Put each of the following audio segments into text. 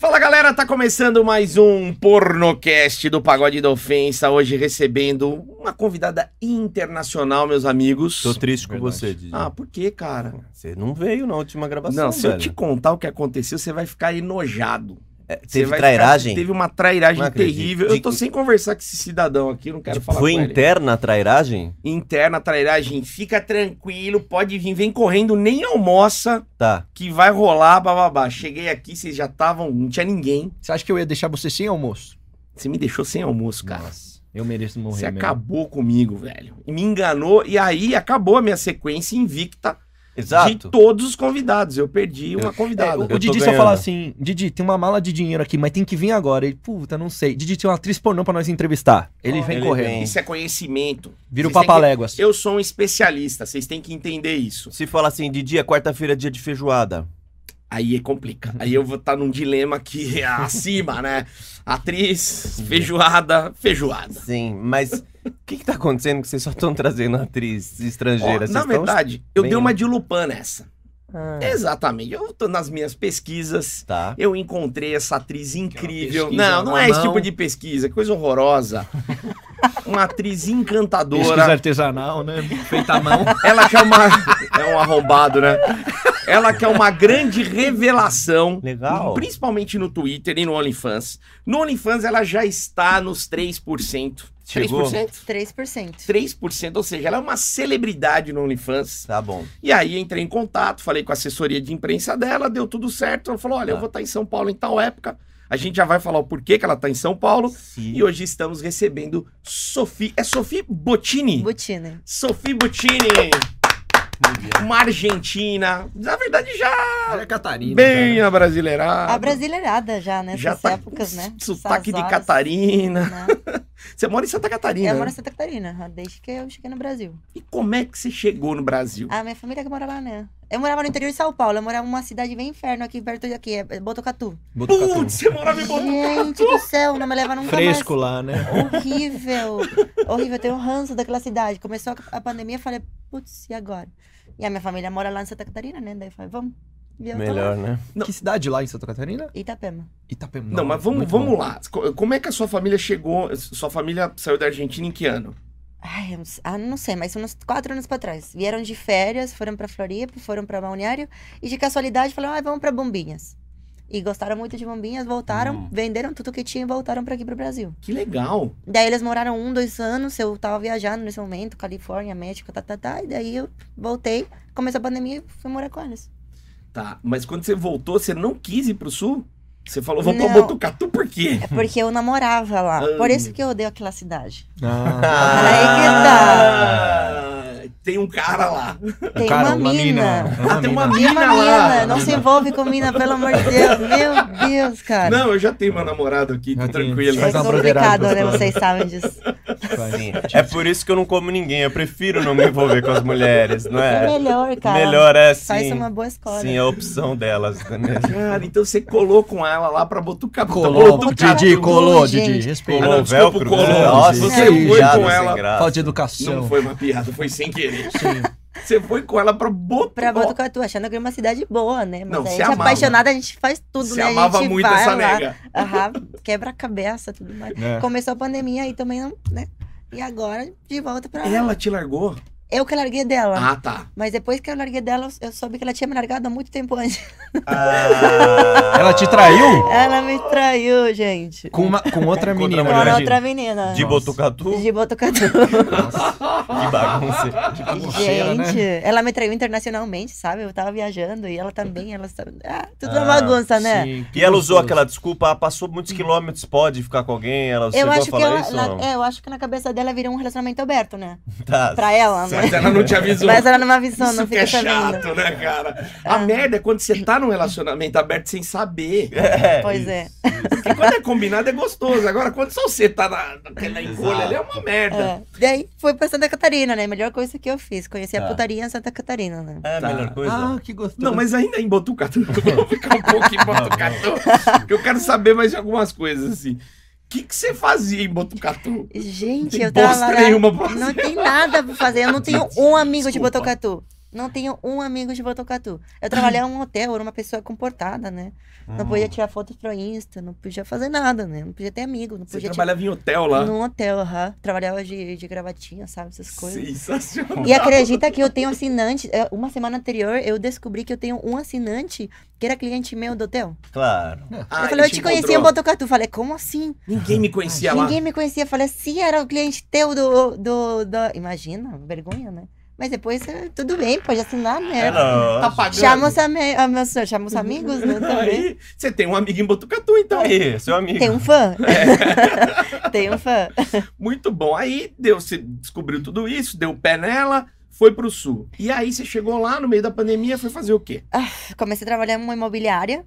Fala galera, tá começando mais um pornocast do Pagode da Ofensa. Hoje recebendo uma convidada internacional, meus amigos. Tô triste com Verdade. você, Didi. Ah, por que, cara? Você não veio na última gravação, Não, se eu velho. te contar o que aconteceu, você vai ficar enojado. É, teve vai trairagem? ficar- teve uma trairagem terrível. Eu tô De- sem conversar com esse cidadão aqui, não quero Tipo, falar Foi interna a trairagem? Interna trairagem, fica tranquilo, pode vir, vem correndo, nem almoça, Tá. que vai rolar, bababá. Cheguei aqui, vocês já estavam, não tinha ninguém. Você acha que eu ia deixar você sem almoço? Você me deixou sem almoço, cara. Nossa, eu mereço morrer Você mesmo. acabou comigo, velho. Me enganou, e aí acabou a minha sequência invicta de Exato. todos os convidados. Eu perdi uma É, convidada. o, Eu o Didi só fala assim, Didi, tem uma mala de dinheiro aqui, mas tem que vir agora. Ele, puta, não sei. Didi, tem uma atriz pornô pra nós entrevistar. Ele Ó, vem ele correndo. vem. Isso é conhecimento. Vira o têm que- papaléguas. Eu sou um especialista, vocês têm que entender isso. Se fala assim, Didi, é quarta-feira, dia de feijoada. Aí é complica. Aí eu vou estar num dilema que é acima, né? Atriz, feijoada, feijoada. Sim, mas o que que tá acontecendo que vocês só estão trazendo atriz estrangeira? Ó, na verdade, eu bem- dei uma de Lupin nessa. Ah, Exatamente. Eu tô nas minhas pesquisas. Tá. Eu encontrei essa atriz incrível. pesquisa Não, não é esse tipo de pesquisa, coisa horrorosa. Uma atriz Pesquisa encantadora. artesanal, né? Feita à mão. Ela que é uma. É um arrombado, né? Ela que é uma grande revelação. Legal. Principalmente no Twitter e no OnlyFans. No OnlyFans ela já está nos 3%. Chegou? 3%? 3%. 3%, ou seja, ela é uma celebridade no OnlyFans. Tá bom. E aí entrei em contato, falei com a assessoria de imprensa dela, deu tudo certo. Ela falou: olha, eu Tá. vou estar em São Paulo em tal época. A gente já vai falar o porquê que ela está em São Paulo. Sim. E hoje estamos recebendo Sophie. É Sophie Bottini? Butine. Sophie Bottini, uma argentina. Na verdade, já Olha a Catarina. bem cara. a brasileirada. A brasileirada já, nessas Já tá épocas, né? sotaque de Catarina. né? Você mora em Santa Catarina. Eu né? moro em Santa Catarina, desde que eu cheguei no Brasil. E como é que você chegou no Brasil? A minha família que mora lá, né? Eu morava no interior de São Paulo, eu morava numa cidade bem inferno aqui perto daqui, é Botucatu. Botucatu. Putz, você morava em Gente Botucatu. do céu, não me leva nunca Fresco lá, né? mais. Horrível. Horrível, eu tenho um ranço daquela cidade. Começou a- a pandemia, eu falei, putz, e agora? E a minha família mora lá em Santa Catarina, né? Daí eu falei, vamos. E Melhor, né? Não. Que cidade lá em Santa Catarina? Itapema. Itapema. Não, mas vamos, vamos bom. lá. Co- Como é que a sua família chegou? Sua família saiu da Argentina em que ano? Ai, eu não sei- ah, não sei, mas uns quatro anos pra trás. Vieram de férias, foram pra Floripa, foram pra Balneário e de casualidade falaram, ah, vamos pra Bombinhas. E gostaram muito de Bombinhas, voltaram, Hum. venderam tudo que tinham e voltaram pra aqui pro Brasil. Que legal. Daí eles moraram um, dois anos, eu tava viajando nesse momento, Califórnia, México, tá, tá, tá. E daí eu voltei, começou a pandemia e fui morar com eles. Tá, mas quando você voltou, você não quis ir pro sul? Você falou, vou pra. Botucatu por quê? É porque eu namorava lá, por isso que eu odeio aquela cidade. Ah, Aí que Ah, Tem um cara lá. Tem cara, uma, uma mina. mina. Ah, tem uma Tem uma mina lá. mina, não se envolve com mina, pelo amor de Deus. Meu Deus, cara. Não, eu já tenho meu namorado aqui, tô tem. tranquilo. É uma complicado, né? Vocês sabem disso. Sim. É por isso que eu não como ninguém. Eu prefiro não me envolver com as mulheres, não É é? melhor, cara. Melhor é sim. Faz uma boa escola. Sim, é a opção delas, é mesmo? Cara, então você colou com ela lá pra Botucatu. Colou. Botucatu. Didi, colou. Didi. Respeita. Ah, não, desculpa, velcro? colou. Nossa, Você foi com ela. Falta de educação. Não foi uma piada, foi sem querer. Você foi com ela pra Botucatu. Pra Botucatu, achando que é uma cidade boa, né? Mas Não, a gente é amava. apaixonada, a gente faz tudo, Você né? a amava gente muito vai essa lá, nega. quebra cabeça, tudo mais. É. Começou a pandemia aí também, não, né? E agora, de volta pra... Ela te largou? Eu que larguei dela. Ah, tá. Mas depois que eu larguei dela, eu soube que ela tinha me largado há muito tempo antes. Ah. Ela te traiu? Ela me traiu, gente. Com, uma, com outra Com menina, Com outra menina. De Nossa. Botucatu? De Botucatu. Que bagunça. Bagunceira, né? Gente, ela me traiu internacionalmente, sabe? Eu tava viajando e ela também, ela. Ah, tudo Ah, uma bagunça, né? Sim, que E ela usou aquela desculpa, ah, passou muitos quilômetros, pode ficar com alguém? Ela Eu acho a que ela, isso na- é, eu acho que na cabeça dela virou um relacionamento aberto, né? Tá. Pra ela, né? Mas ela não te avisou. Mas ela não me avisou, Isso não que é fica sabendo. chato, né, cara? A Ah. merda é quando você tá num relacionamento aberto sem saber. É, Pois isso. é. Porque quando é combinado é gostoso. Agora, quando só você tá na, naquela encolha ali, é uma merda. É. Daí fui pra Santa Catarina, né? Melhor coisa que eu fiz. Conheci Tá. a putaria em Santa Catarina, né? É a Tá. melhor coisa. Ah, que gostoso. Não, mas ainda em Botucatu. Vamos ficar um pouco em Botucatu. que eu quero saber mais de algumas coisas, assim. O que, que você fazia em Botucatu? Gente, eu tava lá. nenhuma pra Não tem nada pra fazer. Eu não tenho um amigo de. Botucatu. Não tenho um amigo de Botucatu. Eu trabalhava em um hotel, era uma pessoa comportada, né? Não Hum. podia tirar fotos pro Insta, não podia fazer nada, né? Não podia ter amigo, não Você podia trabalhava em hotel lá. Num hotel, aham. Trabalhava de, de gravatinha, sabe? Essas coisas. Sensacional. E acredita que eu tenho assinante. é, Uma semana anterior, eu descobri que eu tenho um assinante que era cliente meu do hotel. Claro. Ah, eu falei, ele eu te conhecia em. Botucatu. Falei, como assim? Ninguém me conhecia lá. Ninguém me conhecia. Falei, sim, era o cliente teu do. do, do... Imagina, vergonha, né? Mas depois, eh, tudo bem, pode assinar, né? É lógico. Tá pagando. Chama os, ah, chama os amigos, né? Também. Aí, você tem um amigo em Botucatu, então. Aí, seu amigo. Tem um fã. É. Tem um fã. Muito bom. Aí deu, você descobriu tudo isso, deu o pé nela, foi pro sul. E aí você chegou lá no meio da pandemia, foi fazer o quê? Comecei a trabalhar em uma imobiliária.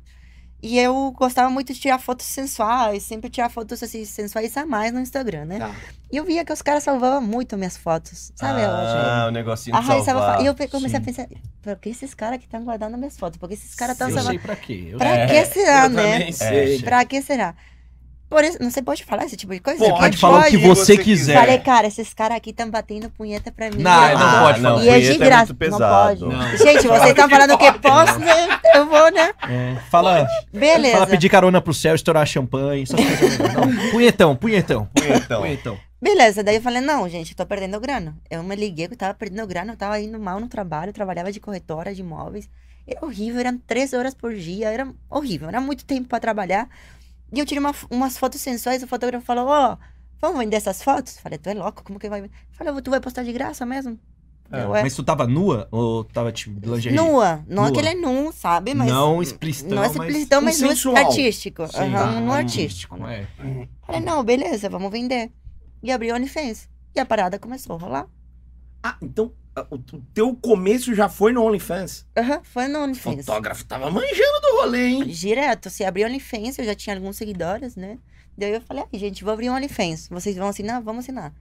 E eu gostava muito de tirar fotos sensuais, sempre tirar fotos assim, sensuais a mais no Instagram, né? Tá. E eu via que os caras salvavam muito minhas fotos, sabe? Ah, o negocinho de salvar. salva- e eu comecei Sim. a pensar, por que esses caras que estão guardando minhas fotos? Por que esses caras estão Eu salvando? sei pra quê. Eu Pra É, que será, eu né? também sei. É, Pra que será? Por isso, não você pode falar esse tipo de coisa? Pode, Pode falar o que você quiser. Falei, cara, esses caras aqui estão batendo punheta pra mim. Não, não vou. pode falar. E é de punheta graça. muito não pode. Não. Gente, vocês estão falando que posso, né? Eu vou, né? É, fala, Beleza. fala pedir carona pro céu, estourar champanhe, essas coisas. Não. Punhetão, punhetão. Punhetão. Punhetão. Beleza, daí eu falei, não, gente, eu tô perdendo grana. Eu me liguei que eu tava perdendo grana, eu tava indo mal no trabalho, trabalhava de corretora de imóveis. Era horrível, eram três horas por dia, era horrível, era muito tempo pra trabalhar. E eu tirei uma- umas fotos sensuais, o fotógrafo falou, ó, vamos vender essas fotos? Falei, tu é louco, como que vai? Falei, tu vai postar de graça mesmo? É, é. Mas tu tava nua ou tava tipo de lingerie? Nua, não Nua. aquele nu, sabe? Mas Não explícito. não é explicitão, mas nu Sensual. artístico. Sim, Aham, tá. um nu artístico. né? É. Falei, não, beleza, vamos vender. E abri o OnlyFans. E a parada começou a rolar. Ah, então ah, o, o teu começo já foi no OnlyFans? Aham, foi no O OnlyFans. fotógrafo tava manjando do rolê, hein? Direto, se abrir OnlyFans, eu já tinha alguns seguidores, né? Daí eu falei, ai, gente, vou abrir um OnlyFans. Vocês vão assinar? Vamos assinar.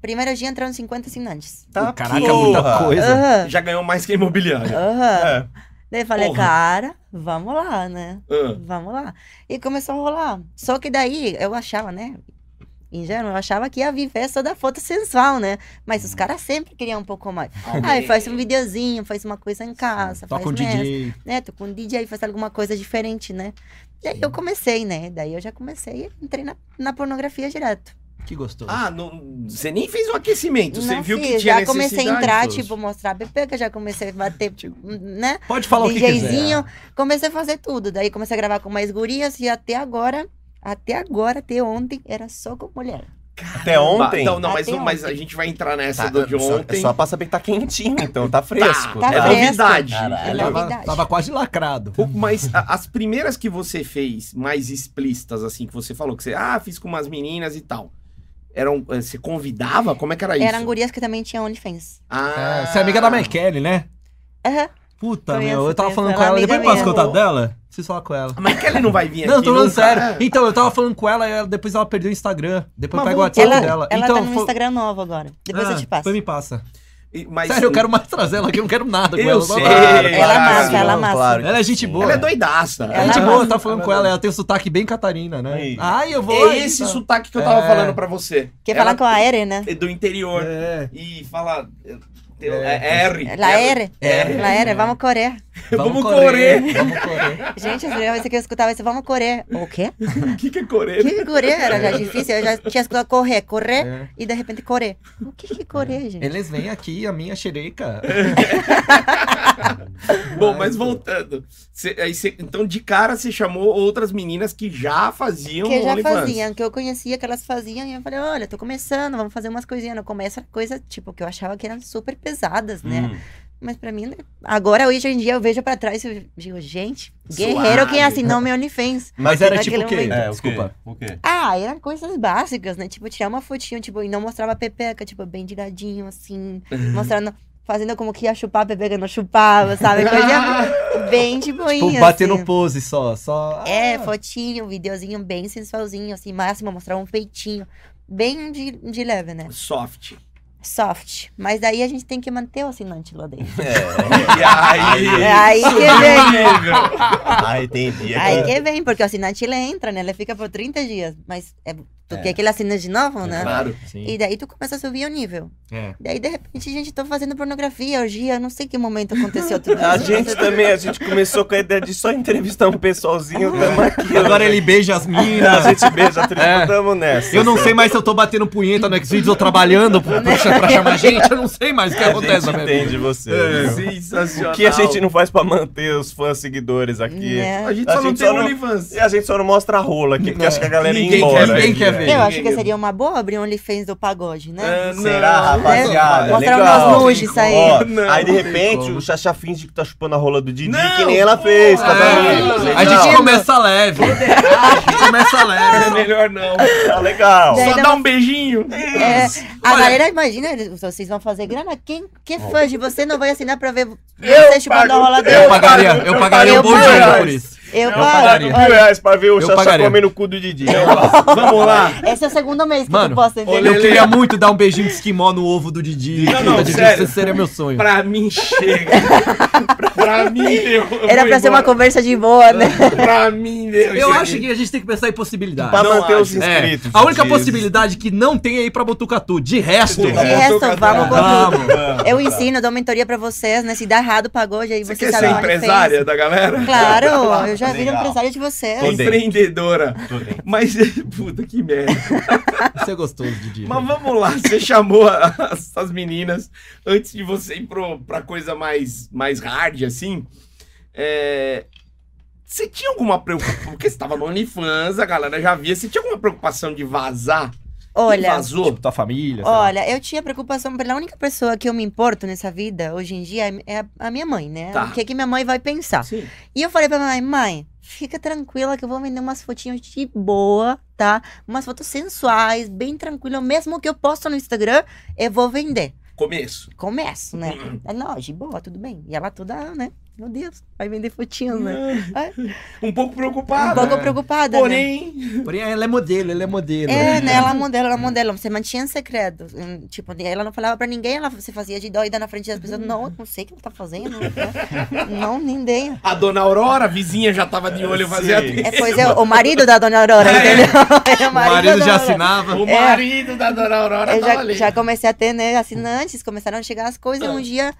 Primeiro dia entraram 50 assinantes. Tá, Caraca, porra. muita coisa. Aham, Já ganhou mais que a imobiliária. aham. É. Daí eu falei, Porra. cara, vamos lá, né? Ah, Vamos lá. E começou a rolar. Só que daí eu achava, né? Ingênuo, eu achava que ia viver só da foto sensual, né? Mas os caras sempre queriam um pouco mais. Ai, faz um videozinho, faz uma coisa em casa, Toca faz um nessa, DJ. né? Tô com um DJ, faz alguma coisa diferente, né? Daí eu comecei, né? Daí eu já comecei e entrei na, na pornografia direto. Que gostoso. Ah, não- você nem fez o aquecimento, você Não viu que fiz, tinha já comecei a entrar, tipo, mostrar pepeca, já comecei a bater, tipo, né? Pode falar o que quiser. DJzinho, comecei a fazer tudo. Daí comecei a gravar com mais gurias e até agora, até agora, até ontem, era só com mulher. Até ontem? Não, não, mas, Até mas ontem. a gente vai entrar nessa Tá, do de só- ontem. É só pra saber que tá quentinho, então tá fresco. Tá é fresco. novidade. Caralho. É Tava, novidade. tava quase lacrado. O- Mas a- as primeiras que você fez, mais explícitas, assim, que você falou, que você, ah, fiz com umas meninas e tal. Eram, eh, você convidava? Como é que era isso? Eram gurias que também tinham OnlyFans. Ah, É, você é amiga da Michele, né? Aham. Puta, Conheço, meu, eu tava falando com Ela é ela. Depois eu posso contar dela? Preciso falar com ela. Mas que ele não vai vir Não, aqui tô falando nunca? sério. É. Então, eu tava falando com ela e ela- depois ela perdeu o Instagram. Depois Mas pega o. WhatsApp Ela, dela. ela então, tá no foi- Instagram novo agora. Depois Ah, eu te passo. Depois me passa. Mas, Sério, eu quero mais trazer ela aqui, eu não quero nada com Eu ela. sei. Claro, Ela claro, massa, sim, ela massa. claro Ela é gente sim. boa. Ela é doidaça. É Ela gente é boa, massa. tá falando Ela com é ela, ela tem um sotaque bem Catarina, né? Aí. Ai, eu vou. É aí, esse tá. sotaque que eu tava É. falando pra você. Quer Ela falar com a Eren, né? é do interior. É. E fala. É, É. R. La Eren. É. La Eren, vamos correr. Vamos correr. Vamos correr. Gente, a primeira vez que eu escutava isso, vamos correr. O quê? O que, que é O correr? que que correr? Era já difícil, eu já tinha escutado correr, correr É. e de repente correr. O que que é correr, gente? Eles vêm aqui, a minha xereca. Bom, mas voltando. Cê- aí cê- então, de cara, você chamou outras meninas que já faziam que já faziam, que eu conhecia, que elas faziam, e eu falei, olha, tô começando, vamos fazer umas coisinhas. No começo coisa, tipo, que eu achava que eram super pesadas, né? Hum. Mas pra mim, né? agora, hoje em dia, eu vejo pra trás e eu digo, gente, guerreiro quem Suave. assinou meu OnlyFans. Mas era tipo o quê? momento. É, Desculpa. O quê? Ah, eram coisas básicas, né? Tipo, tirar uma fotinho, tipo, e não mostrava a pepeca, tipo, bem de ladinho, assim, mostrando, fazendo como que ia chupar a pepeca, não chupava, sabe? Coisa bem de boinha, Tipo, bater assim. no pose só. só... É, Ah, fotinho, videozinho bem sensualzinho, assim, máximo mostrar um peitinho. Bem de, de leve, né? Soft. Soft. Mas daí a gente tem que manter o assinante lá dentro. É. E aí. É aí que vem. Ah, entendi. Aí que vem, porque o assinante ele entra, né? Ele fica por 30 dias. Mas é Tu quer que ele assine de novo, né? Claro. Sim. E daí tu começa a subir o nível. É. Daí, de repente, a gente tá fazendo pornografia, orgia, não sei que momento aconteceu tudo isso. A gente também, a gente começou com a ideia de só entrevistar um pessoalzinho, tamo aqui. Agora ele beija as A minas. gente beija a É. tamo nessa. Eu não sei mais se eu tô batendo punheta no Xvideos ou trabalhando pra, pra, pra chamar gente. Eu não sei mais o que A acontece gente minha vida. entende você. É. Sensacional. O que a gente não faz pra manter os fãs seguidores aqui? Né? A gente só não tem OnlyFans. E a gente só não mostra a rola aqui, porque acho que a galera ia Ninguém embora. quer- ninguém quer né? Ver. Eu acho que seria uma boa abrir um OnlyFans do pagode, né? Ah, Será, rapaziada? Mostrar Legal. umas nudes aí. Ó, Não, aí de repente o Xaxá finge que tá chupando a rola do Didi, Não. que nem ela fez, tá É, vendo? a gente começa leve. A gente começa É leve. melhor não. Tá legal. Daí Só dá uma- um beijinho. É, a Olha- galera imagina, vocês vão fazer grana? Quem que é fã de você não vai assinar pra ver você chupando pago. a rola Eu dele? pagaria, eu pagaria um Eu bom dinheiro por isso. Eu Eu pago. pagaria mil reais pra ver o Eu Xaxá comendo o cu do Didi. Vamos lá. Esse é o segundo mês que Mano, tu posta, Ô, entendeu? Eu queria muito dar um beijinho de esquimó no ovo do Didi. Não, não, Didi, sério. Esse seria meu sonho. Pra mim chega. pra mim deu. Eu Era pra ser uma embora. conversa de boa, né? Pra mim deu. Eu acho que a gente tem que pensar em possibilidades. Pra Não manter os. É, inscritos. a única diz. possibilidade que não tem é ir pra Botucatu. De resto, De De É, resto, vamos com. Eu ensino, dou mentoria pra vocês, né? Se dá errado o pagode, aí Você você quer sabe ser empresária da galera? Claro, eu já viro Legal. empresária de vocês. Tô. Empreendedora. Tô. Mas, puta que merda. Isso é gostoso, Didi. Mas vamos lá, você chamou as, as meninas antes de você ir pro, pra coisa mais, mais hard, assim. é, Você tinha alguma preocupação? Porque você tava no OnlyFans, a galera já via. Você tinha alguma preocupação de vazar? Olha, vazou? Tipo, tua família. olha, eu tinha preocupação pela única pessoa que eu me importo nessa vida, hoje em dia, é a- a minha mãe, né? Tá. O que, que minha mãe vai pensar. Sim. E eu falei pra minha mãe, mãe, fica tranquila que eu vou vender umas fotinhas de boa, tá? Umas fotos sensuais, bem tranquila. Mesmo que eu posto no Instagram, eu vou vender. Começo. Começo, né? Uhum. Ela, Não, de boa, tudo bem. E ela toda, né? Meu Deus, vai vender fotinhos, né? Um pouco preocupada. Um pouco né? preocupada, né? Porém, Porém, ela é modelo, ela é modelo. É, né? Ela modela, ela modela. Você mantinha segredo. Tipo, ela não falava pra ninguém, ela se fazia de doida na frente das pessoas. Não, não sei o que ela tá fazendo. né? Não, nem ideia. a dona Aurora, a vizinha, já tava de olho fazia. É, pois é, o marido da dona Aurora, entendeu? É O marido da já Aurora. assinava. O É. marido da dona Aurora Eu tava já, ali. já comecei a ter, né, assinantes, começaram a chegar as coisas. Ah. E um dia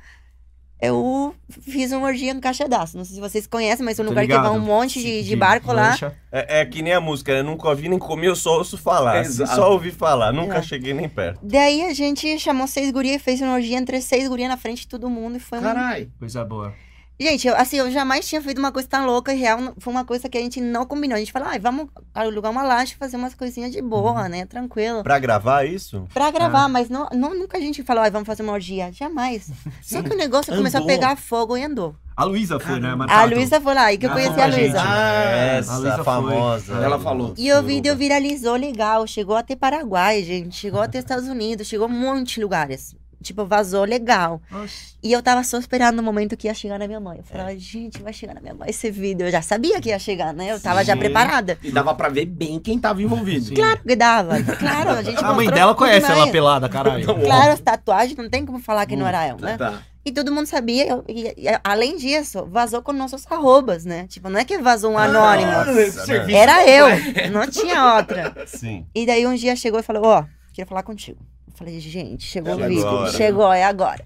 eu fiz um orgia no Caixadaço. Não sei se vocês conhecem, mas é um Tô lugar que ligado. vai um monte de, de barco lá. lancha. É, é que nem a música, né? Nunca ouvi nem comi, eu só ouço falar. Exato. Só ouvi falar, nunca É. cheguei nem perto. Daí a gente chamou seis gurias e fez uma orgia entre seis gurias na frente de todo mundo. E foi um Caralho. Coisa boa. Gente, eu, assim, eu jamais tinha feito uma coisa tão louca e real. Foi uma coisa que a gente não combinou. A gente falou, ai, vamos alugar uma laje e fazer umas coisinhas de boa, né? Tranquilo. Pra gravar isso? Pra gravar, mas não, não- nunca a gente falou, ai, vamos fazer uma orgia. Jamais. Só que o negócio começou a pegar fogo e andou. A Luísa foi, né? A Marcado. Luísa foi lá, aí que eu Ah, conheci a a. Luísa. Ah, a Luísa Essa foi. famosa. Ela falou. E o vídeo viralizou legal, chegou até Paraguai, gente, chegou até Estados Unidos, chegou a muitos lugares. Tipo, vazou legal. Oxe. E eu tava só esperando o momento que ia chegar na minha mãe. Eu falava, gente, vai chegar na minha mãe esse vídeo. Eu já sabia que ia chegar, né? Eu tava já Sim. preparada. E dava pra ver bem quem tava envolvido. Sim. Claro que dava. Claro, a gente A mãe dela conhece ela pelada, caralho. Claro, as tatuagens, não tem como falar que não era eu, né? Tá. E todo mundo sabia. eu- e, e, além disso, vazou com nossos arrobas, né? Tipo, não é que vazou um anônimo. Ah, serviço Era eu, não tinha outra. Sim. E daí um dia chegou e falou, ó, queria falar contigo. Falei, gente, chegou Ela o vídeo. agora. Chegou, é agora.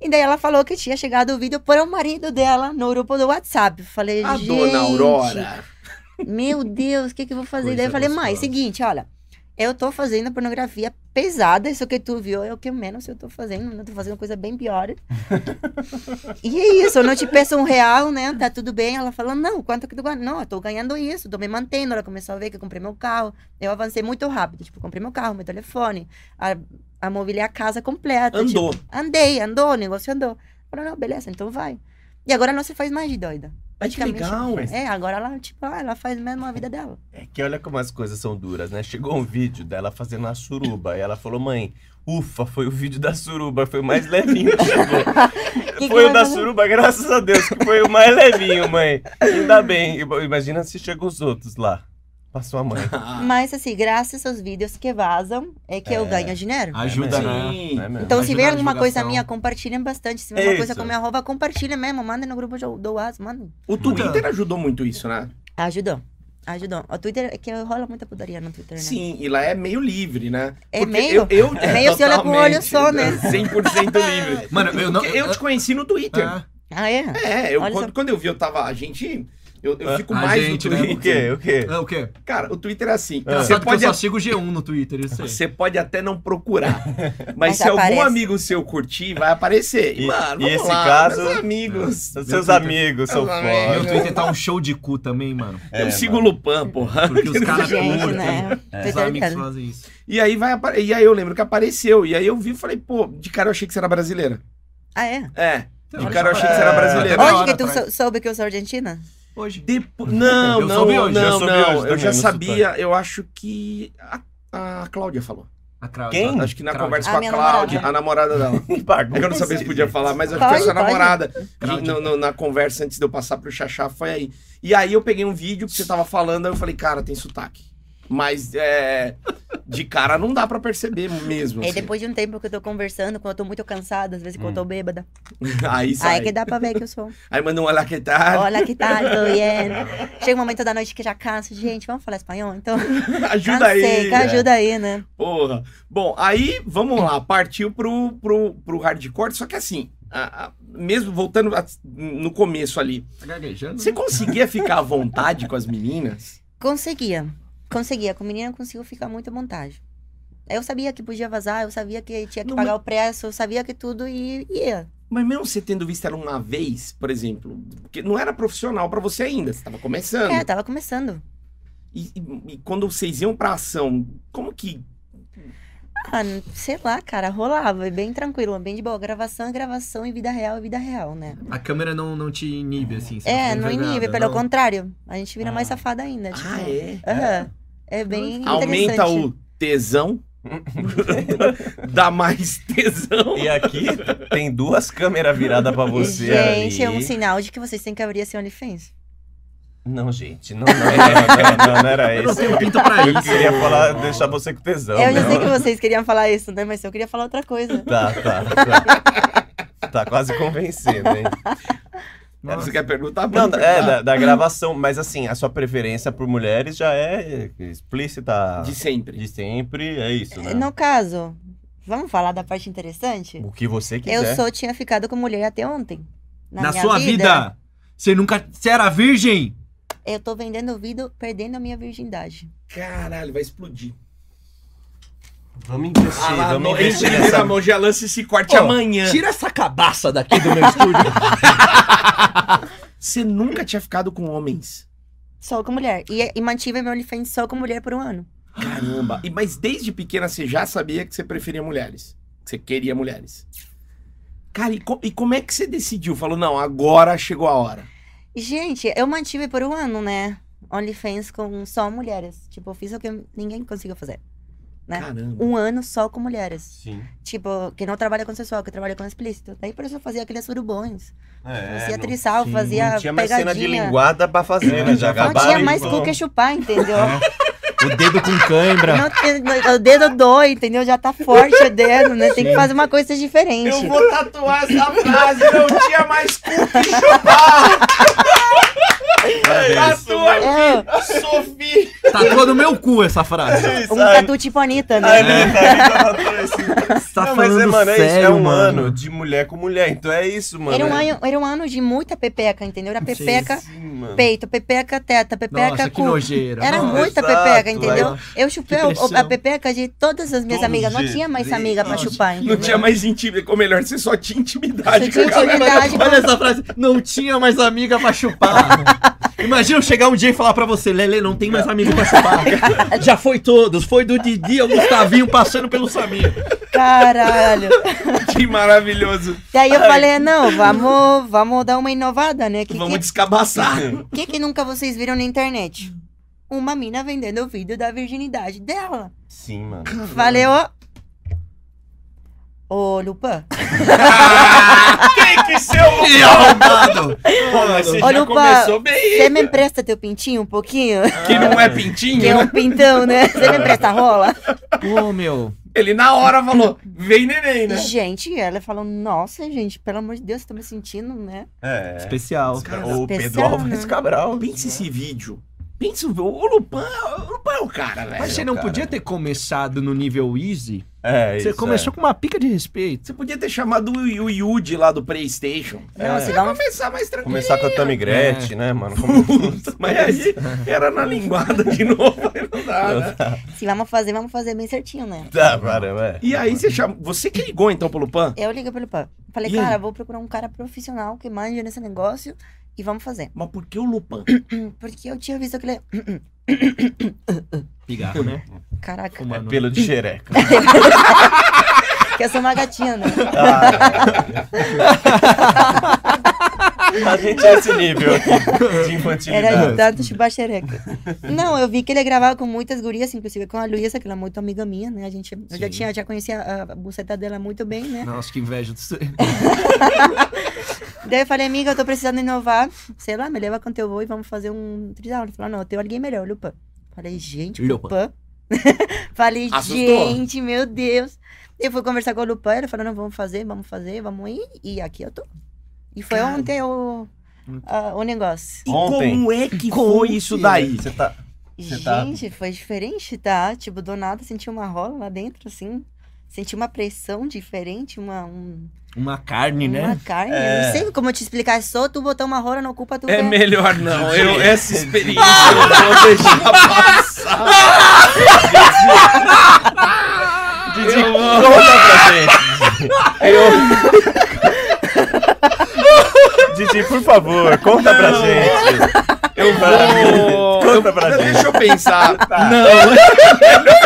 E daí ela falou que tinha chegado o vídeo para o marido dela no grupo do WhatsApp. Falei, A gente, dona Aurora. meu Deus, o que que eu vou fazer? Coisa daí eu falei, mãe, gostosa. seguinte, olha, eu tô fazendo pornografia pesada, isso que tu viu é o que menos eu tô fazendo, eu tô fazendo coisa bem pior. e é isso, eu não te peço um real, né? Tá tudo bem. Ela falou, não, quanto que tu ganha? Não, eu tô ganhando isso, tô me mantendo. Ela começou a ver que eu comprei meu carro. Eu avancei muito rápido, tipo, comprei meu carro, meu telefone, a, a mobiliar a casa completa. Andou. tipo, andei, andou, o negócio andou. Falei, não, beleza, então vai. E agora não se faz mais de doida. Ai, que legal. É, agora ela, tipo, ah, ela faz mesmo a vida dela. É que olha como as coisas são duras, né? Chegou um vídeo dela fazendo a suruba e ela falou, mãe, ufa, foi o vídeo da suruba, foi o mais levinho que chegou. Que foi que o da fazer? suruba, graças a Deus, que foi o mais levinho, mãe. Ainda bem. Imagina se chegam os outros lá. Passou a mãe. Mas assim, graças aos vídeos que vazam, é que eu É. ganho dinheiro. Ajuda, É né? Sim. Não é mesmo? Então, se ajuda vem na alguma coisa minha, compartilhem bastante. Se vem uma coisa com minha roupa, compartilhem mesmo. Mandem no grupo do, WhatsApp, mandem. O Twitter ajudou muito isso, né? Ajudou. Ajudou. O Twitter é que rola muita putaria no Twitter, né? Sim, e lá é meio livre, né? É Porque meio? Eu, eu, É meio se olha com o olho só, né? 100% livre. Mano, eu não. Eu te conheci no Twitter. Ah, Ah, é? É, eu, quando, quando eu vi, eu tava. A gente. Eu, eu A- fico a mais gente, no né? O Twitter. quê? O quê? é o quê? Cara, o Twitter é assim. Ah. Você pode, eu só sigo G1 no Twitter, isso aí. você pode até não procurar. Mas, Mas se algum aparece. amigo seu curtir, vai aparecer. E, E- mano, e esse lá, caso- meus amigos. Os Meu seus Twitter. amigos são foda. Meu Twitter tá um show de cu também, mano. eu É, sigo mano. o Lupan, porra. Porque os caras curtem. né? Os amigos fazem isso. E aí vai E aí eu lembro que apareceu. E aí eu vi e falei, pô, de cara eu achei que você era brasileira. Ah, é? É. De Olha cara eu achei que você era É, brasileira. Hoje que tu sou- soube que eu sou argentina? Hoje. Depo... Não, Eu não, soube hoje, não, eu soube não. hoje eu já sabia, eu acho que a, a Cláudia falou. A Cláudia. Quem? Acho que na Cláudia. conversa A com a Cláudia, namorada. a namorada dela. Que É que eu não sabia se podia falar, mas acho que foi a sua namorada. Que no- no- na conversa antes de eu passar pro Xaxá foi aí. E aí eu peguei um vídeo que você tava falando, aí eu falei, cara, tem sotaque. Mas é. De cara não dá pra perceber mesmo. Aí assim. depois de um tempo que eu tô conversando, quando eu tô muito cansada, às vezes quando eu tô bêbada. Aí sai. Aí que dá pra ver que eu sou. Aí manda um olá que tal. Olha que tal, bien. Chega um momento da noite que já canso. Gente, vamos falar espanhol? Então, Ajuda aí. cansei, ajuda aí, né? Porra. Bom, aí, vamos lá, partiu pro, pro, pro hardcore, só que assim, a- a- mesmo voltando a- no começo ali, gaguejando? você né? conseguia ficar à vontade com as meninas? Conseguia. Conseguia. Com menina consigo ficar muito à vontade. Eu sabia que podia vazar, eu sabia que tinha que Não, pagar o preço, eu sabia que tudo e ia. Mas mesmo você tendo visto ela uma vez, por exemplo, porque não era profissional pra você ainda, você tava começando. É, tava começando. E, e- e quando vocês iam pra ação, como que. Ah, sei lá, cara, rolava, e bem tranquilo, bem de boa. Gravação é gravação e vida real é vida real, né? A câmera não, não te inibe, assim. você É, fica não inibe, envergonhada, pelo não? contrário. A gente vira Ah. mais safada ainda. Tipo, Ah, é? Aham. É bem Aumenta o tesão? Dá mais tesão? E aqui tem duas câmeras viradas pra você Gente, é ali. um sinal de que vocês têm que abrir esse OnlyFans. Não, gente, não, não, não, não, não, não era Eu não isso. tenho pinta pra Eu isso. queria falar, deixar você com tesão. eu já não. sei que vocês queriam falar isso, né? Mas eu queria falar outra coisa. Tá, tá, tá. Tá quase convencendo, hein? É, Você quer perguntar? Não, é, da, da gravação, mas assim, a sua preferência por mulheres já é explícita De sempre. de sempre, é isso, né? No caso, vamos falar da parte interessante? O que você quiser. Eu só tinha ficado com mulher até ontem. Na, Na minha sua vida, você nunca. Você era virgem? Eu tô vendendo o perdendo a minha virgindade. Caralho, vai explodir. Vamos investir, Ah, lá, vamos investir nessa... mão, já lança esse corte Ô, amanhã. Tira essa cabaça daqui do meu estúdio. Você nunca tinha ficado com homens. Só com mulher. E, e mantive meu OnlyFans só com mulher por um ano. Caramba. E, mas desde pequena você já sabia que você preferia mulheres. Que você queria mulheres. Cara, e, co- e como é que você decidiu? Falou, não, agora chegou a hora. Gente, eu mantive por um ano, né? OnlyFans com só mulheres. Tipo, eu fiz o que ninguém conseguiu fazer. Né? Caramba. Um ano só com mulheres. Sim. Tipo, que não trabalha com sensual, que trabalha com explícito. Daí por isso eu fazia aqueles surubões. É, fazia não- trisal, sim, fazia Não tinha mais cena de pegadinha. linguada pra fazer, né? Já Não tinha mais cu que chupar, entendeu? o dedo com cãibra. Não o dedo dói, entendeu? Já tá forte o dedo, né? Tem que fazer uma coisa diferente. Eu vou tatuar essa frase, não tinha mais cu que chupar. Tatua É, aqui, Sophie. Tatua no meu cu essa frase. um tatu tipo Anitta, né? ele tá- ele tá assim. Tá Não, mas é, mano, é, isso, é sério, um mano. ano de mulher com mulher, então é isso, mano. Era um, é- ano, era um ano de muita pepeca, entendeu? Era pepeca, Sim, peito, pepeca, teta, pepeca, Nossa, que cu. nojeira. Era Nossa. muita exato, pepeca, entendeu? é. Eu chupei Que pressão. a pepeca de todas as minhas Todos amigas. Não tinha mais amiga pra chupar, entendeu? Não tinha mais intimidade. Ou melhor, você só tinha intimidade. Você tinha a intimidade. Olha essa frase. Não tinha mais amiga pra chupar. Imagina eu chegar um dia e falar pra você, Lele, não tem mais amigo pra chupar. Já foi todos. Foi do Didi ao Gustavinho passando pelo Samir. Caralho. Que maravilhoso. Daí eu falei, não, vamos, vamos dar uma inovada, né? Que, Vamos que, descabaçar. que que nunca vocês viram na internet? Uma mina vendendo o vídeo da virginidade dela. Sim, mano. Falei, ó. Ô, Lupan. Tem que ser o Que arrombado. Pô, mas você Ô, já Lupa, começou bem. Você me empresta teu pintinho um pouquinho? Que não é pintinho, Que é né? um pintão, né? Você me empresta a rola? Ô, meu. Ele na hora falou, vem neném, né? Gente, ela falou, nossa, gente, pelo amor de Deus, tô me sentindo, né? É. Especial. O Pedro Especial, Álvares né? Cabral. Pensa esse vídeo. Pensa, o Lupan, o Lupan é o cara, velho. Mas você não cara. podia ter começado no nível easy? É, Você isso, começou com uma pica de respeito. Você podia ter chamado o, o Yuji lá do Playstation. Não, se Ia começar mais é. tranquilo. Começar com a Tammy Gretchen, né, mano? Mas aí era na linguada de novo, aí não dá, né? se vamos fazer, vamos fazer bem certinho, né? Tá, caramba, é. E aí você chama. Você que ligou então pro Lupan? Eu liguei pelo PAN. Falei, E aí? cara, vou procurar um cara profissional que manja nesse negócio e vamos fazer. Mas por que o Lupan? Porque eu tinha visto aquele. Pigarro, né? Caraca, É pelo de xereca. que eu sou uma gatinha, né? A gente é esse nível aqui de infantilidade. Era de tanto chupar xereca. Não, eu vi que ele gravava com muitas gurias, inclusive com a Luísa, que ela é muito amiga minha, né? A gente, eu já tinha, já conhecia a, a buceta dela muito bem, né? Nossa, que inveja de você. Daí eu falei, amiga, eu tô precisando inovar. Sei lá, me leva quanto eu vou e vamos fazer um trisal. Ele falou, não, eu tenho alguém melhor, o Lupan. Falei, gente, o Lupan. Lupan. falei, Assustou? gente, meu Deus. Eu fui conversar com o Lupan, ele falou, não, vamos fazer, vamos fazer, vamos ir. E aqui eu tô. E foi Cara. ontem o, a- o negócio. E Ontem. como é que Como foi isso daí? Você tá. Você tá- Gente, foi diferente, tá? Tipo, do nada senti uma rola lá dentro, assim. Senti uma pressão diferente, uma, um- Uma carne, uma né? carne. Eu É. não sei como te explicar. É só tu botar uma rola, não culpa tu. É ver. melhor não. Eu, essa experiência eu vou deixar passar. Didi, Eu conta pra gente. Eu... Didi, por favor, conta pra Não. gente. Eu vou. Conta eu- pra gente. Deixa eu pensar. Não,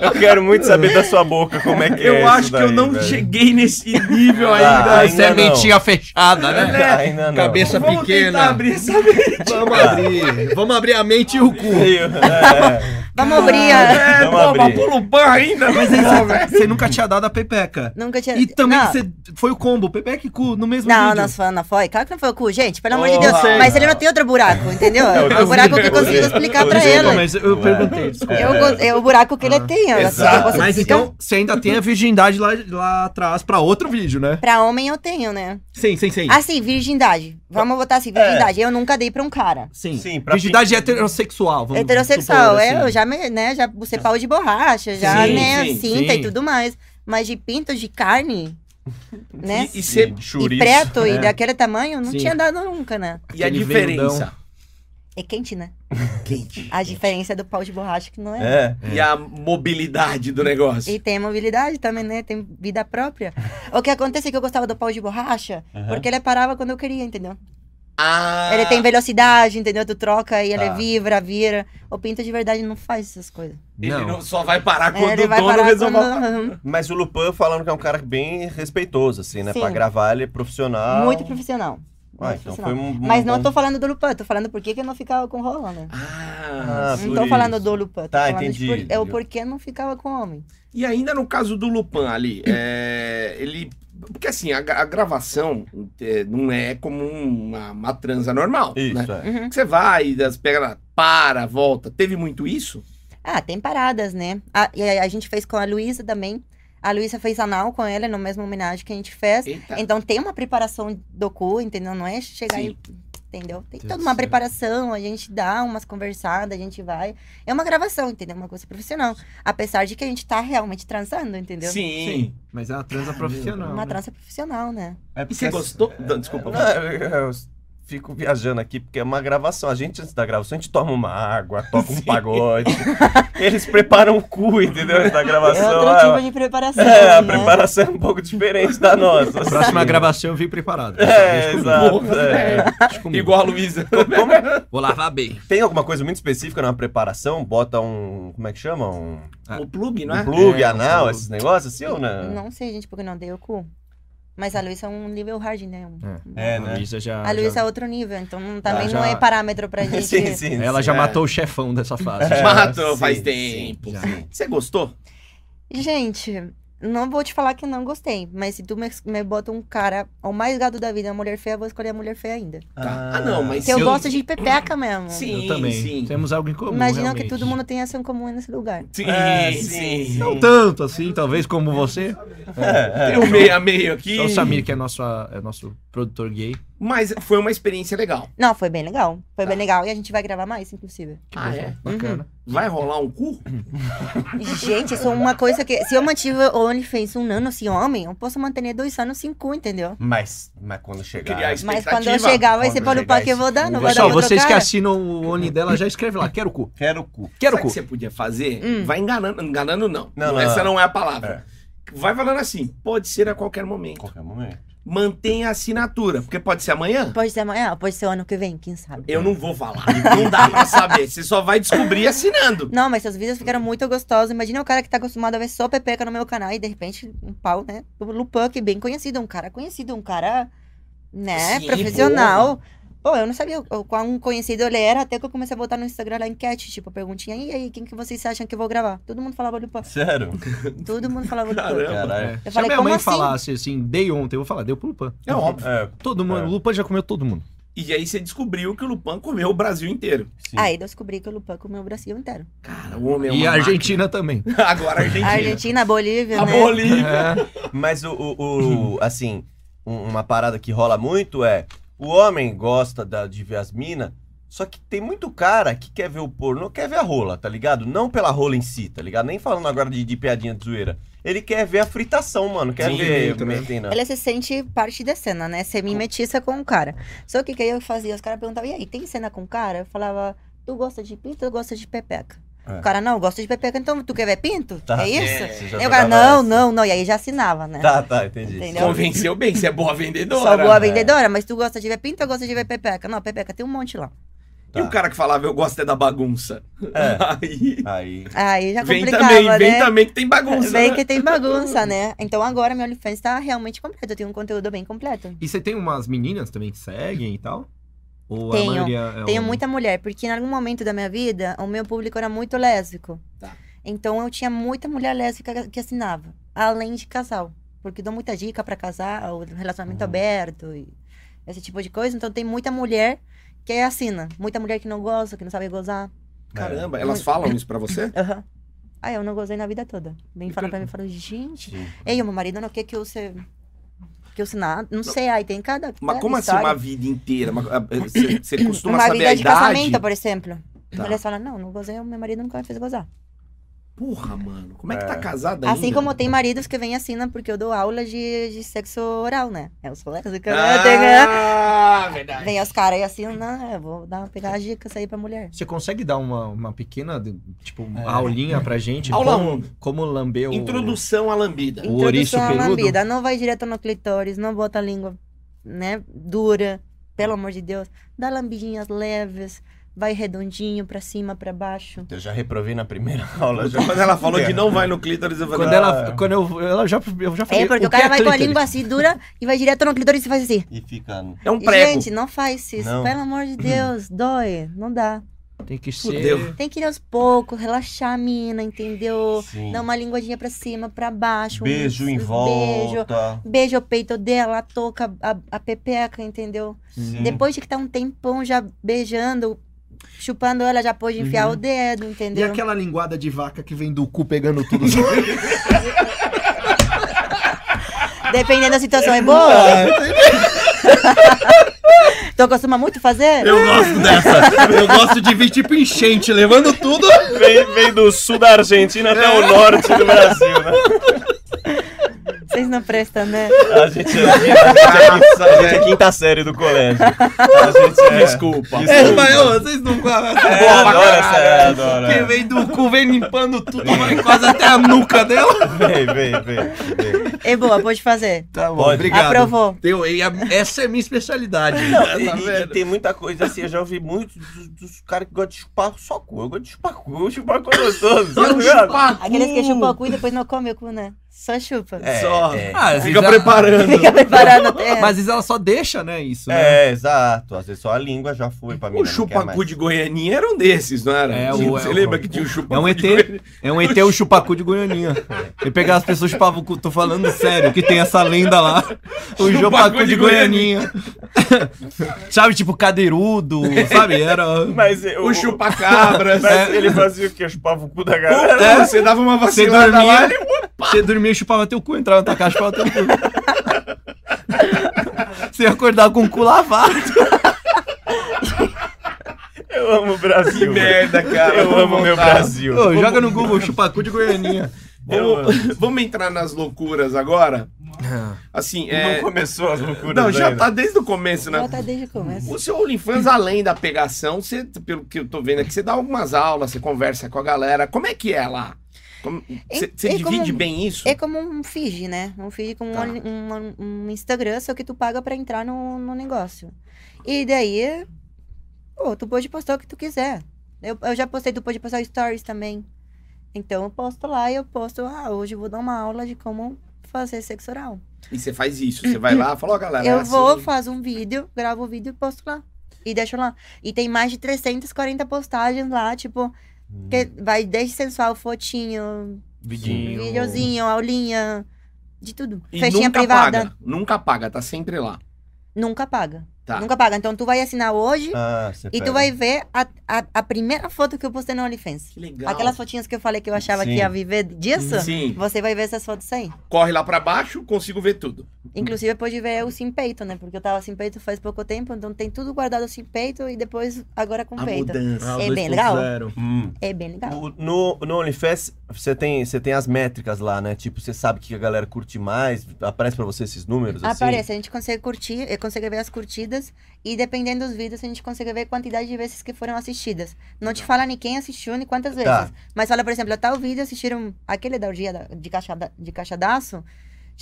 Eu quero muito saber da sua boca como é que é eu isso acho que eu daí, não velho. cheguei nesse nível Ah, ainda. ainda Você é mentinha fechada, né? Ainda não. Cabeça Vamos pequena. abrir essa mente. Vamos abrir. Vamos abrir a mente e o cu. É, Vamos abrir. a- É, Vamos pô, abrir. mas pulo pan ainda. Mas aí você... Você nunca tinha dado a pepeca. Nunca tinha. E também não. você foi o combo, pepeca e cu, no mesmo Não, vídeo. não, foi- não foi. Claro que não foi o cu, gente. Pelo amor de Oh, Deus. sei. Mas ele não tem outro buraco, entendeu? É, É o buraco que eu consigo eu- explicar eu- pra eu- ele. Não, mas eu perguntei, desculpa. Eu é o buraco que ele tem. eu- exato. Mas então, você ainda tem a virgindade lá, lá atrás pra outro vídeo, né? Pra homem eu tenho, né? Sim, sim, sim. Assim, virgindade. Vamos botar assim, virgindade. Eu nunca dei pra um cara. sim. sim, pra virgindade heterossexual. Vamos Heterossexual, supor, é, assim. eu já, me, né, já você pau de borracha, já, Sim, né, sim, cinta sim. e tudo mais. Mas de pinto de carne, né? E, e, E chouriço. preto e é. daquele tamanho, não Sim. tinha dado nunca, né? e a Aquele diferença? É quente, né? Quente. A diferença do pau de borracha que não é. É. E a mobilidade do negócio? E tem mobilidade também, né? Tem vida própria. O que acontece é que eu gostava do pau de borracha, Aham. porque ele parava quando eu queria, entendeu? Ah, Ele tem velocidade, entendeu? Tu troca e ele Tá. vibra, vira. O pinto de verdade não faz essas coisas. Ele Não. não só vai parar É, quando ele o vai dono parar resolver. quando... Mas o Lupan falando que é um cara bem respeitoso, assim, né? Sim. Pra gravar, ele é profissional. Muito profissional. Ah, então foi um- um Mas não bom- tô falando do Lupan, tô falando por que eu não ficava com rola, né? Ah, Ah, não tô falando isso. do Lupan, tô Tá, falando entendi. de por... é o porquê não ficava com homem. E ainda no caso do Lupan ali, é, ele. Porque assim, a, a gravação é, não é como uma, uma transa normal. Isso, né? é. Uhum. Você vai, das- pega para, volta. Teve muito isso? Ah, tem paradas, né? A, e a, a gente fez com a Luísa também. A Luísa fez anal com ela no mesmo homenagem que a gente fez. Eita. Então tem uma preparação do cu, entendeu? Não é chegar Sim. e. Entendeu? Tem Deus toda uma céu. preparação, a gente dá umas conversadas, a gente vai. É uma gravação, entendeu? Uma coisa profissional. Apesar de que a gente tá realmente transando, entendeu? Sim. Sim. Mas é uma transa profissional. Uma né? trança profissional, né? É E porque você gostou? Não, Desculpa. Não, eu, eu fico viajando aqui, porque é uma gravação. A gente, antes da gravação, a gente toma uma água, toca um pagode. Eles preparam o cu, entendeu? Antes da É gravação. outro Ah, tipo de preparação. É, a né? preparação é um pouco diferente da nossa. A próxima assim. gravação eu vim preparado. É, exato. É. é. Comigo. Igual a Luísa. Vou lavar bem. Tem alguma coisa muito específica na preparação? Bota um. Como é que chama? Um, O plug, não é? um plug, É, anal, esses negócios assim ou não? Não sei, gente, porque não dei o cu. Mas a Luísa é um nível hard, né? Um- É, A né? Luísa já. A Luísa já- é outro nível, então também já- não é parâmetro pra gente. sim, sim. Ela sim, já é. matou o chefão dessa fase. É. Matou sim, faz sim, tempo. Você gostou? Gente, não vou te falar que não gostei, mas se tu me, me bota um cara, o mais gado da vida, uma mulher feia, eu vou escolher a mulher feia ainda. Tá. Ah, não, mas Porque eu se gosto de pepeca mesmo. Sim, Eu também. sim. Temos algo em comum. Imagina realmente. que todo mundo tem essa em comum nesse lugar. Sim, É, sim, sim, sim. Não tanto assim, talvez como você. Tem um meio a meio aqui. Só o Samir, que é nosso, é nosso produtor gay. Mas foi uma experiência legal. Não, foi bem legal. Foi Tá. bem legal. E a gente vai gravar mais, inclusive. Ah, é? Bacana. Vai rolar um cu? Gente, isso é uma coisa que. Se eu mantive o OnlyFans um ano assim, homem, eu posso manter dois anos sem cu, entendeu? Mas, mas quando chegar. Mas quando eu chegar, vai ser Quando para o pau que eu vou dar, não vai dar Pessoal, vocês que assinam o Oni dela, já escreve lá, quero cu. Quero cu. Quero Sabe o cu. que você podia fazer? Hum. Vai enganando. Enganando não. Não, não, Essa não. não é a palavra. Vai falando assim, pode ser a qualquer momento. Qualquer momento. Mantenha a assinatura, porque pode ser amanhã. Pode ser amanhã, pode ser o ano que vem, quem sabe. Eu não vou falar. Não dá pra saber. Você só vai descobrir assinando. Não, mas seus vídeos ficaram muito gostosos. Imagina o cara que tá acostumado a ver só Pepeca no meu canal e de repente um pau, né? O Lupan, que é bem conhecido, um cara conhecido, um cara, né, Sim, profissional. Pô, eu não sabia o quão conhecido ele era, até que eu comecei a botar no Instagram lá enquete, tipo, perguntinha, e aí, quem que vocês acham que eu vou gravar? Todo mundo falava Lupan. Sério? Todo mundo falava Lupan. Caramba. Caralho. É. Se a falei, minha mãe assim? falasse assim, dei ontem, eu vou falar, deu pro Lupan. É óbvio. É, Todo mundo, É. o Lupan já comeu todo mundo. E aí você descobriu que o Lupan comeu o Brasil inteiro. sim. Aí eu descobri que o Lupan comeu o Brasil inteiro. Cara, o homem é e a Argentina também. máquina. Agora a Argentina. A Argentina, a Bolívia, A né? Bolívia. É. Mas o, o- o- assim, um- uma parada que rola muito é o homem gosta da- de ver as minas, só que tem muito cara que quer ver o porno, quer ver a rola, tá ligado? Não pela rola em si, tá ligado? Nem falando agora de, de piadinha de zoeira. Ele quer ver a fritação, mano. Quer Sim, ver né? metendo. Ela se sente parte da cena, né? Semi-metiça com o cara. Só que o que eu fazia? Os caras perguntavam, e aí, tem cena com o cara? Eu falava, tu gosta de pinto ou gosta de pepeca? É. O cara, não, eu gosto de pepeca, então tu quer ver pinto? Tá. é isso? É, você já Aí o cara, não, essa. não, não. E aí já assinava, né? Tá, tá, entendi. Entendeu? Convenceu bem, você é boa vendedora. Sou boa é. vendedora, mas tu gosta de ver pinto ou gosta de ver pepeca? Não, pepeca tem um monte lá. E o cara que falava, eu gosto é da bagunça. É. Aí. Aí. Aí já Vem complicava, também, né? vem também que tem bagunça. Vem né? que tem bagunça, né? Então agora meu OnlyFans tá realmente completo. Eu tenho um conteúdo bem completo. E você tem umas meninas também que seguem e tal? Ou a Tenho. maioria é Tenho homem? muita mulher, porque em algum momento da minha vida, o meu público era muito lésbico. Tá. Então eu tinha muita mulher lésbica que assinava, além de casal. Porque dou muita dica pra casar, o relacionamento Uhum. aberto e esse tipo de coisa. Então tem muita mulher que assina. Muita mulher que não gosta, que não sabe gozar. Caramba, elas falam isso pra você? Aham. Ah, eu não gozei na vida toda. Vem falar pra mim, fala, gente, Sim. ei, o meu marido não quer que eu se... Que eu nada. Não sei, aí tem cada. Mas cada como assim história. uma vida inteira? Ah, Você, você costuma Uma saber vida a de idade? casamento, por exemplo. Tá. Eles falam, não, não gozei, o meu marido nunca me fez gozar. Porra, mano. Como é que tá É. casada ainda? Assim como tem maridos que vêm e assinam porque eu dou aula de, de sexo oral, né? Eu sou lésbica, né? Eu tenho- Ah, verdade. Vem os caras e assinam, não, eu vou dar, pegar as dicas aí pra mulher. Você consegue dar uma, uma pequena, tipo, É. aulinha pra gente? Aula como, um. como lamber o... Introdução à lambida. O ouriço Introdução à peludo? lambida, não vai direto no clitóris, não bota a língua, né, dura, pelo amor de Deus. Dá lambidinhas leves, vai redondinho pra cima, pra baixo. Eu já reprovei na primeira aula. Já... Quando ela falou que não vai no clítoris, eu falei, Quando ah, ela, quando eu, ela já, eu já falei, É, porque o cara vai com a clítoris? língua assim dura e vai direto no clitóris e faz assim. E fica. É um prego. Gente, não faz isso, Não. pelo amor de Deus, dói, não dá. Tem que ser... Fudeu. Tem que ir aos poucos, relaxar a mina, entendeu? Sim. Dar uma linguadinha pra cima, pra baixo. Beijo um- em Beijo. volta. Beijo o peito dela, toca a, a pepeca, entendeu? Sim. Depois de que tá um tempão já beijando, chupando ela, já pode enfiar Uhum. o dedo, E entendeu? aquela linguada de vaca que vem do cu pegando tudo. Dependendo da situação, é boa? tu costuma muito fazer? eu gosto dessa. Eu gosto de vir tipo enchente, levando tudo. Vem, vem do sul da Argentina até o norte do Brasil, né? Vocês não prestam, né? A gente é, a gente é, a gente é quinta série do colégio. A gente é... Desculpa. É, mas ô, vocês não... É, adoro essa, é, adoro. Quem é. vem do cu vem limpando tudo, vai quase até a nuca dela. Vem, vem, vem. vem. É boa, pode fazer. Tá bom, Pode. obrigado. Aprovou. Eu, e a- essa é a minha especialidade. E, Tá e- e tem muita coisa assim, eu já ouvi muito dos, dos caras que gostam de chupar só cu. Eu gosto de chupar cu, chupar cu é gostoso. tá ligado? Aqueles que chupam o cu e depois não comem o cu, né? Só chupa. É, Só. é. Ah, às Fica vezes ela- preparando. Fica preparando até. Mas às vezes ela só deixa, né, isso, né? É, exato. Às vezes só a língua já foi pra mim. O chupacu de Goianinha era um desses, não era? É, o- Você é o- lembra que tinha o chupacu É um ET, de Goianinha? é um ET o chupacu de Goianinha. Ele pegava as pessoas e chupava o cu. Tô falando sério, que tem essa lenda lá. O chupacu de, de Goianinha. sabe, tipo cadeirudo, sabe? Era... Mas é, O chupacabras. Mas ele fazia o quê? Chupava o cu da galera? Você dava uma Você vacilada lá. dormia, você dormia e chupava teu cu, entrava na tua casa e chupava teu cu. Você ia acordar com o cu lavado. Eu amo o Brasil. Que merda, cara. Eu amo meu voltar. Brasil. Ô, joga no Google chupacu de Goianinha. Vamos, vamos entrar nas loucuras agora? Assim, é... Não começou as loucuras Não, já ainda. tá desde o começo, né? Já tá desde o começo. O seu OnlyFans, além da pegação, você, pelo que eu tô vendo aqui, você dá algumas aulas, você conversa com a galera. Como é que é lá? Você você é divide como- bem isso? É como um feed, né? Um feed com um Tá. only- um, um Instagram, só que tu paga pra entrar no, no negócio. E daí, pô, tu pode postar o que tu quiser. Eu, eu já postei, tu pode postar stories também. Então eu posto lá e eu posto, ah, hoje eu vou dar uma aula de como fazer sexo oral. E você faz isso, você vai lá, fala, ó, galera, eu é vou, assim. faço um vídeo, gravo o vídeo e posto lá. E deixo lá. E tem mais de 340 postagens lá, tipo, que vai desde sensual, fotinho, Vidinho. videozinho, aulinha, de tudo. E Festinha nunca privada. paga, nunca paga, tá sempre lá. Nunca paga. Tá. Nunca paga. Então tu vai assinar hoje Ah, e pega. tu vai ver a, a, a primeira foto que eu postei no OnlyFans. Que legal. Aquelas fotinhas que eu falei que eu achava Sim. que ia viver disso. Sim, Você vai ver essas fotos aí. corre lá pra baixo, consigo ver tudo. Inclusive, pode ver o sem peito, né? Porque eu tava sem peito faz pouco tempo, então tem tudo guardado sem peito e depois agora com A peito. mudança. Ah, É o bem legal. 2.0. Hum. É bem legal. O- No, no OnlyFans, você tem, você tem as métricas lá, né? Tipo, você sabe que a galera curte mais, aparece pra você esses números, assim? Aparece, a gente consegue curtir, consegue ver as curtidas e dependendo dos vídeos a gente consegue ver a quantidade de vezes que foram assistidas. Não te fala nem quem assistiu nem quantas vezes. Tá. Mas fala, por exemplo, tal vídeo assistiram aquele da orgia de, caixa, de caixadaço.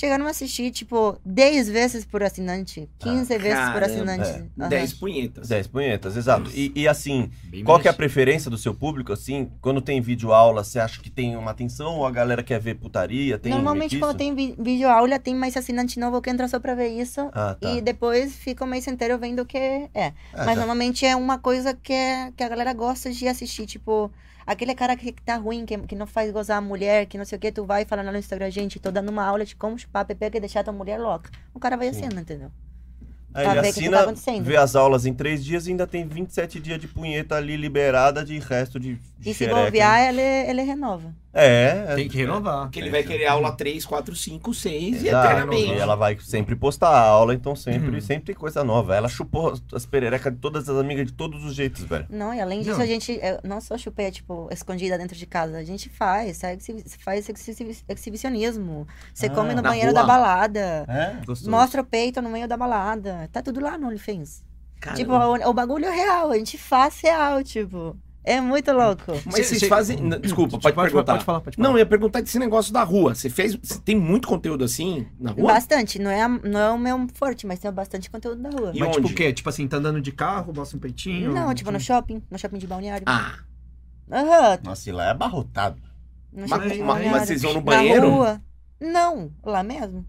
Chegaram a assistir, tipo, 10 vezes por assinante, 15 vezes por assinante. é. Aham. 10 punhetas. 10 punhetas, exato. E, e assim, Bem qual que é a preferência do seu público, assim? Quando tem vídeo aula, você acha que tem uma atenção ou a galera quer ver putaria? Tem Normalmente, quando tem vi- vídeo aula, tem mais assinante novo que entra só pra ver isso. Ah, tá. E depois fica o mês inteiro vendo o que é. Ah, Mas já- normalmente é uma coisa que, é- que a galera gosta de assistir. Tipo, aquele cara que, que tá ruim, que, que não faz gozar a mulher, que não sei o que, tu vai falando no Instagram, gente, tô dando uma aula de como chupar PP que deixar tua mulher louca. O cara vai Sim. assinando, entendeu? Aí pra ele assina, tá vê as aulas em três dias e ainda tem 27 dias de punheta ali liberada de resto de, de E se xereca. bobear, ele, ele renova. É, é. Tem que renovar. Porque ele vai querer aula 3, 4, 5, 6 e Exato, eternamente. e ela vai sempre postar a aula, então sempre, Uhum. sempre tem coisa nova. Ela chupou as pererecas de todas as amigas de todos os jeitos, velho. Não, e além disso, Não. a gente eu não só chupeia, tipo, escondida dentro de casa. A gente faz, sabe? Faz exibicionismo. Você Ah, come no banheiro rua? da balada. É? Gostoso. Mostra o peito no meio da balada. Tá tudo lá no OnlyFans. Caramba. Tipo, o, o bagulho é real, a gente faz real, tipo. É muito louco. Mas Cê- vocês cê- fazem. Desculpa, pode, Pode, perguntar. pode falar, pode falar. Não, eu ia perguntar desse negócio da rua. Você fez. Você tem muito conteúdo assim na rua? Bastante. Não é, a- não é o meu forte, mas tem bastante conteúdo da rua. E Mas tipo onde? o quê? Tipo assim, tá andando de carro, mostra um peitinho? Não, tipo, no shopping. No shopping de balneário. Ah, Aham. Nossa, e lá é abarrotado. No mas, shopping de mas- balneário. mas vocês vão no Na banheiro? rua. Não, lá mesmo.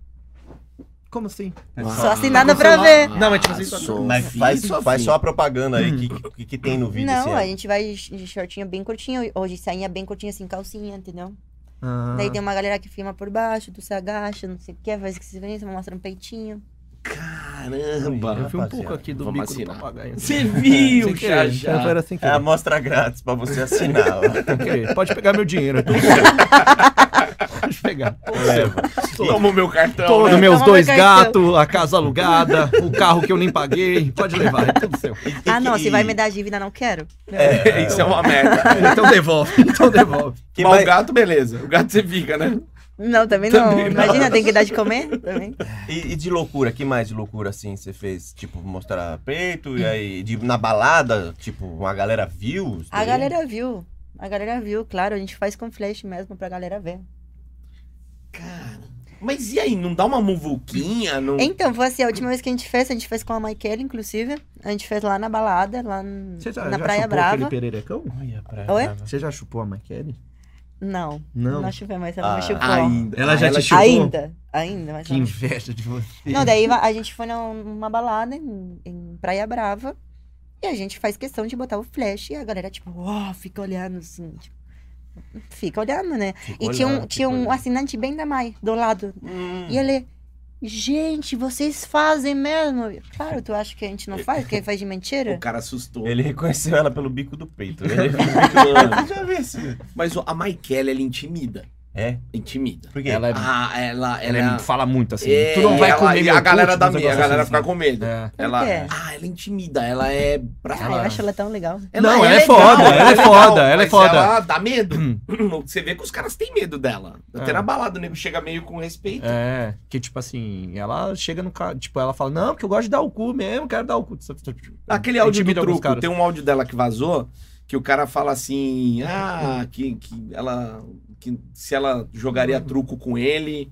Como assim? Só Ah, assinada pra ver. Não, mas tipo assim, só- faz, faz só a propaganda aí que, que, que tem no vídeo. Não, assim, a é. gente vai de shortinho bem curtinho. Hoje sainha bem curtinha, assim, calcinha, entendeu? Ah. Daí tem uma galera que filma por baixo, tu se agacha, não sei o que, faz que se vê, mostra um peitinho. Caramba. Eu vi um pouco aqui do vamos bico assinar. do papagaio. Você viu, Sem já, já. Era sem É querer. a amostra grátis pra você assinar. querer. Pode pegar meu dinheiro. é pegar. Leva. Toma o meu cartão. Todos né? meus dois gatos, a casa alugada, o carro que eu nem paguei. Pode levar, é tudo seu. Ah, não, se vai me dar dívida, não quero. É, isso é uma merda. Então devolve, então devolve. Que Mas o gato, beleza. O gato você fica, né? Não, também não. Também não. Imagina, tem que dar de comer também. E, e de loucura, que mais de loucura assim você fez? Tipo, mostrar peito e aí de, na balada, tipo, uma galera viu? A galera viu. A galera viu, claro. A gente faz com flash mesmo pra galera ver. Cara. Mas e aí, não dá uma muvuquinha? Não... Então, foi assim, a última vez que a gente fez, a gente fez com a Michaela, inclusive. A gente fez lá na balada, lá Você já, na já Praia chupou Brava. aquele pererecão? Olha, pra Oi? brava. Você já chupou a Maikele? Não, Não. não chupei, mas ela não Ah, me chupou. Ainda. Ela já Ah, te chupou? Ainda, ainda, mas Que ela inveja de você. Não, daí a gente foi num- numa balada em, em Praia Brava e a gente faz questão de botar o flash e a galera, tipo, ó, fica olhando assim, tipo, fica olhando, né? Fica E tinha um, olhando, tinha um olhando. assinante bem da Mai, do lado. Hum. E ele, gente, vocês fazem mesmo? Claro, tu acha que a gente não faz, que faz de mentira? O cara assustou. Ele reconheceu ela pelo bico do peito. Ele. Já vi esse. Mas a Maikele, ela intimida. É? Intimida. Por quê? Ela é, Ah, ela, ela ela, é- fala muito assim. É, tu não vai ela- comer e a galera dá uns medo, a galera assim. fica com medo. É. Ela, ah, ela intimida, ela é pra Ah, eu acho ela tão legal. Não, ela é legal, foda, ela é foda, ela é foda. Ela dá medo. Você vê que os caras têm medo dela. Até É. na balada o nego chega meio com respeito. É, que tipo assim, ela chega no cara, tipo, ela fala, não, porque eu gosto de dar o cu mesmo, quero dar o cu. Aquele áudio do truco, tem um áudio dela que vazou, que o cara fala assim, ah, que, que ela. Que se ela jogaria truco com ele,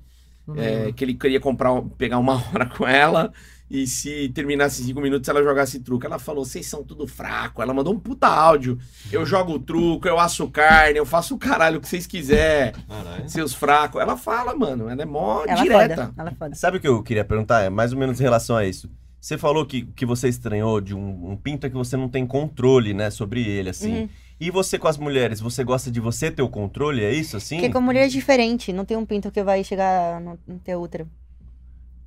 é, que ele queria comprar, pegar uma hora com ela. E se terminasse em cinco minutos, ela jogasse truco. Ela falou: vocês são tudo fraco. Ela mandou um puta áudio. Eu jogo truco, eu asso carne, eu faço o caralho que vocês quiser, Caralho. seus fracos. Ela fala, mano, ela é mó Ela é direta. foda. Ela é foda. Sabe o que eu queria perguntar? É mais ou menos em relação a isso. Você falou que que você estranhou de um, um pinto é que você não tem controle, né, sobre ele, assim. Uhum. E você com as mulheres, você gosta de você ter o controle, é isso, assim? Porque com mulher é diferente, não tem um pinto que vai chegar no, no teu útero.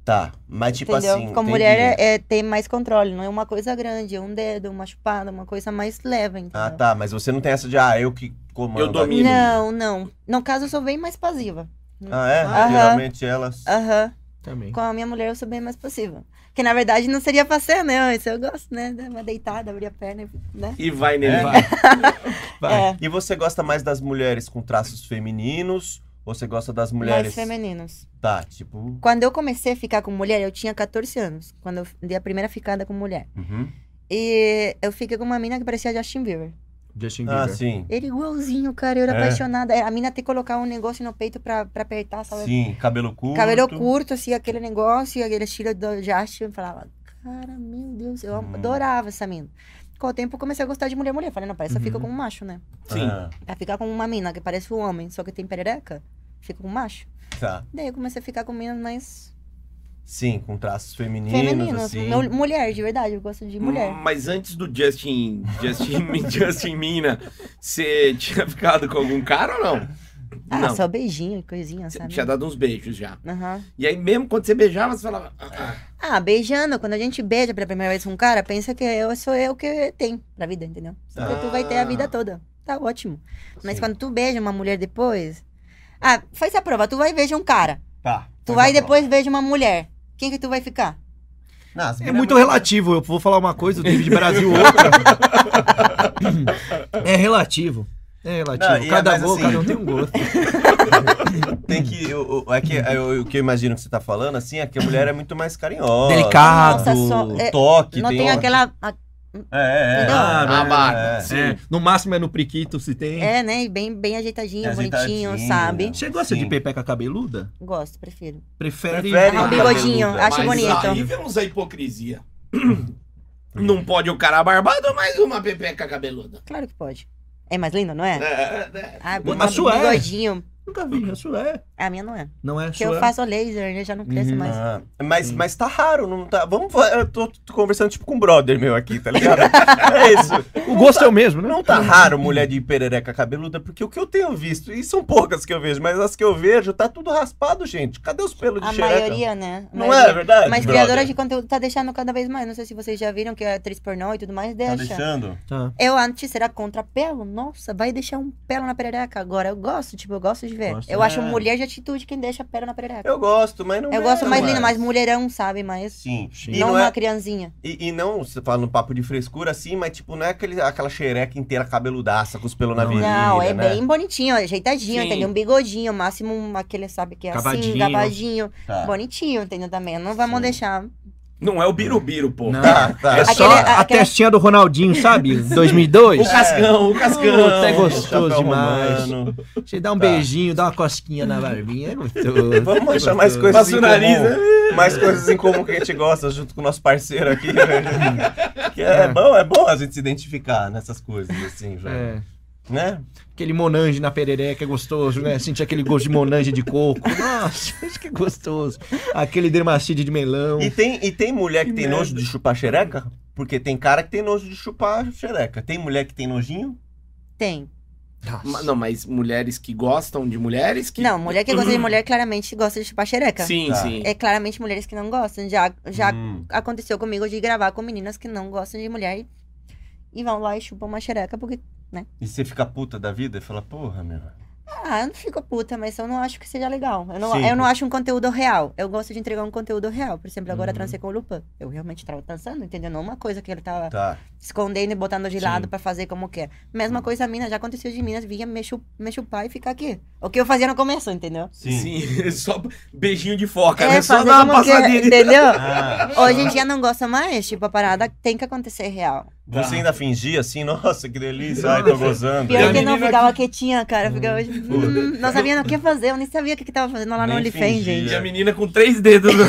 Tá, mas tipo entendeu? assim... com entendi. mulher é, é ter mais controle, não é uma coisa grande, é um dedo, uma chupada, uma coisa mais leve, entendeu? Ah, tá, mas você não tem essa de, ah, eu que comando. Eu domino. Não, não. No caso, eu sou bem mais passiva. Ah, é? Aham. Geralmente elas... Aham. Também. Com a minha mulher, eu sou bem mais passiva. Que na verdade não seria pra ser, né? Isso eu gosto, né? Dar uma deitada, abrir a perna, né? E vai nele. É? Vai. Vai. É, E você gosta mais das mulheres com traços femininos ou você gosta das mais mulheres... femininos. Tá, tipo... Quando eu comecei a ficar com mulher, eu tinha 14 anos. Quando eu dei a primeira ficada com mulher. Uhum. E eu fiquei com uma mina que parecia Justin Bieber. Justin Ah, Bieber. sim. Ele igualzinho, cara. Eu era É. apaixonada. A mina ter que colocar um negócio no peito pra, pra apertar, sabe? Sim, cabelo curto. Cabelo curto, assim, aquele negócio, e aquele estilo do Justin. Eu falava, cara, meu Deus, eu Hum. adorava essa mina. Com o tempo eu comecei a gostar de mulher mulher. Falei, não, parece que Uhum. com um macho, né? Sim. Ah, Pra ficar com uma mina que parece um homem, só que tem perereca, fica com um macho. tá. Daí eu comecei a ficar com meninas mais Sim, com traços femininos, assim. Mul- Mulher, de verdade, eu gosto de mulher. Mas antes do Justin, Justin, Justin Mina, você tinha ficado com algum cara ou não? Ah, não. só beijinho e coisinha, Você sabe? tinha dado uns beijos já. Aham. E aí mesmo quando você beijava, você falava... "Ah, ah". Ah, beijando, quando a gente beija pela primeira vez com um cara, pensa que eu sou eu que tem pra vida, entendeu? Só que tu vai ter a vida toda. Tá ótimo. Mas Sim. quando tu beija uma mulher depois. Ah, faz a prova, tu vai e beija um cara. Tá. Tu vai e depois beija uma mulher. Quem que tu vai ficar? Não, É muito relativo. Eu vou falar uma coisa, o David Brasil outra. é relativo. É relativo. Não, é cada boca, assim- cada um tem um gosto. Tem que. eu- eu- é que eu- o que eu imagino que você tá falando, assim, é que a mulher é muito mais carinhosa. Delicado. Nossa, só- O é, toque, não tem, tem, aquela. a- É, é, é. Ah, barba. é. Sim. É, no máximo é no priquito se tem. É, né? e Bem, bem ajeitadinho, É bonitinho, ajeitadinho. sabe? Você gosta Sim. de pepeca cabeluda? Gosto, prefiro. Prefere. Prefere Ah, um bigodinho, cabeluda. acho Mas bonito. aí vemos a hipocrisia. Não pode o cara barbado, mas uma pepeca cabeluda. Claro que pode. É mais lindo, não é? É, é, Ah, A sua é. bigodinho. Nunca vi, a sua é. A minha não é. Não é Porque sua. eu faço laser, né? Já não cresce Uhum. mais. Ah, mas, Sim. mas tá raro, não tá. Vamos. Eu tô, tô conversando tipo com um brother meu aqui, tá ligado? é isso. O gosto é o mesmo, né? Não tá raro mulher de perereca cabeluda, porque o que eu tenho visto, e são poucas que eu vejo, mas as que eu vejo, tá tudo raspado, gente. Cadê os pelos de A xereca? maioria, né? A Não maioria. é verdade? Mas brother? criadora de conteúdo tá deixando cada vez mais. Não sei se vocês já viram que é atriz pornô e tudo mais, Tá deixa. deixando? Tá. eu antes era contra pelo. Nossa, vai deixar um pelo na perereca. Agora eu gosto, tipo, eu gosto de ver. Gosta. Eu acho É. mulher de atitude quem deixa pelo na perereca. Eu gosto, mas não Eu é, gosto mais linda, é. mais mulherão, sabe? Mais. Sim. Sim. E não, não, uma é, criancinha. e, e não, você fala no papo de frescura assim, mas tipo, não é aquele, aquela xereca inteira cabeludaça com os pelos na Não, virilha, Não, é né? bem bonitinho, ajeitadinho, Sim. entendeu? Um bigodinho, máximo aquele, sabe, que é assim, Cavadinho. Tá. Bonitinho, entendeu? Também. Não vamos Sim. deixar. Não é o birubiru, pô. Não. Tá, tá. É só Aquele- a aquela- testinha do Ronaldinho, sabe? 2002. O cascão, o cascão. Puta, é gostoso demais. romano. Você dá um Tá. beijinho, dá uma cosquinha na barbinha, é gostoso. Vamos achar mais coisas Passa em nariz, comum. né? Mais coisas em comum que a gente gosta, junto com o nosso parceiro aqui. né? que é, É. bom, é bom a gente se identificar nessas coisas, assim, já. É. Né? Aquele monange na perereca é gostoso, né? Sentir aquele gosto de monange de coco. Nossa, acho que é gostoso. Aquele dermacide de melão. E tem, e tem mulher que, Que tem merda. nojo de chupar xereca? Porque tem cara que tem nojo de chupar xereca. Tem mulher que tem nojinho? Tem. Nossa. Não, mas mulheres que gostam de mulheres que. Não, mulher que gosta de mulher claramente gosta de chupar xereca. Sim, Tá. sim. É claramente mulheres que não gostam. Já, já Hum. aconteceu comigo de gravar com meninas que não gostam de mulher e, e vão lá e chupam uma xereca porque. E você fica puta da vida e fala, porra, meu. Ah, eu não fico puta, mas eu não acho que seja legal. Eu não, Sim. eu não acho um conteúdo real. Eu gosto de entregar um conteúdo real. Por exemplo, agora Uhum. eu transei com o Lupin. Eu realmente tava dançando, entendeu? Não uma coisa que ele tava Tá. escondendo e botando de Sim. lado pra fazer como quer. Mesma coisa a mina, já aconteceu de minas, vinha me, chu- me chupar e ficar aqui. O que eu fazia no começo, entendeu? Sim. Sim, só beijinho de foca, É, né? Só dar uma que- passadinha de... entendeu? Ah, Hoje em dia não gosta mais, tipo, a parada tem que acontecer real. Você ainda fingia assim, nossa, que delícia, ai, tô gozando. Pior a que não ficava quietinha, cara. Ficava, tipo, hum, não sabia o que fazer, eu nem sabia o que, que tava fazendo lá no Nem OnlyFans, fingia. E gente. a menina com três dedos, né?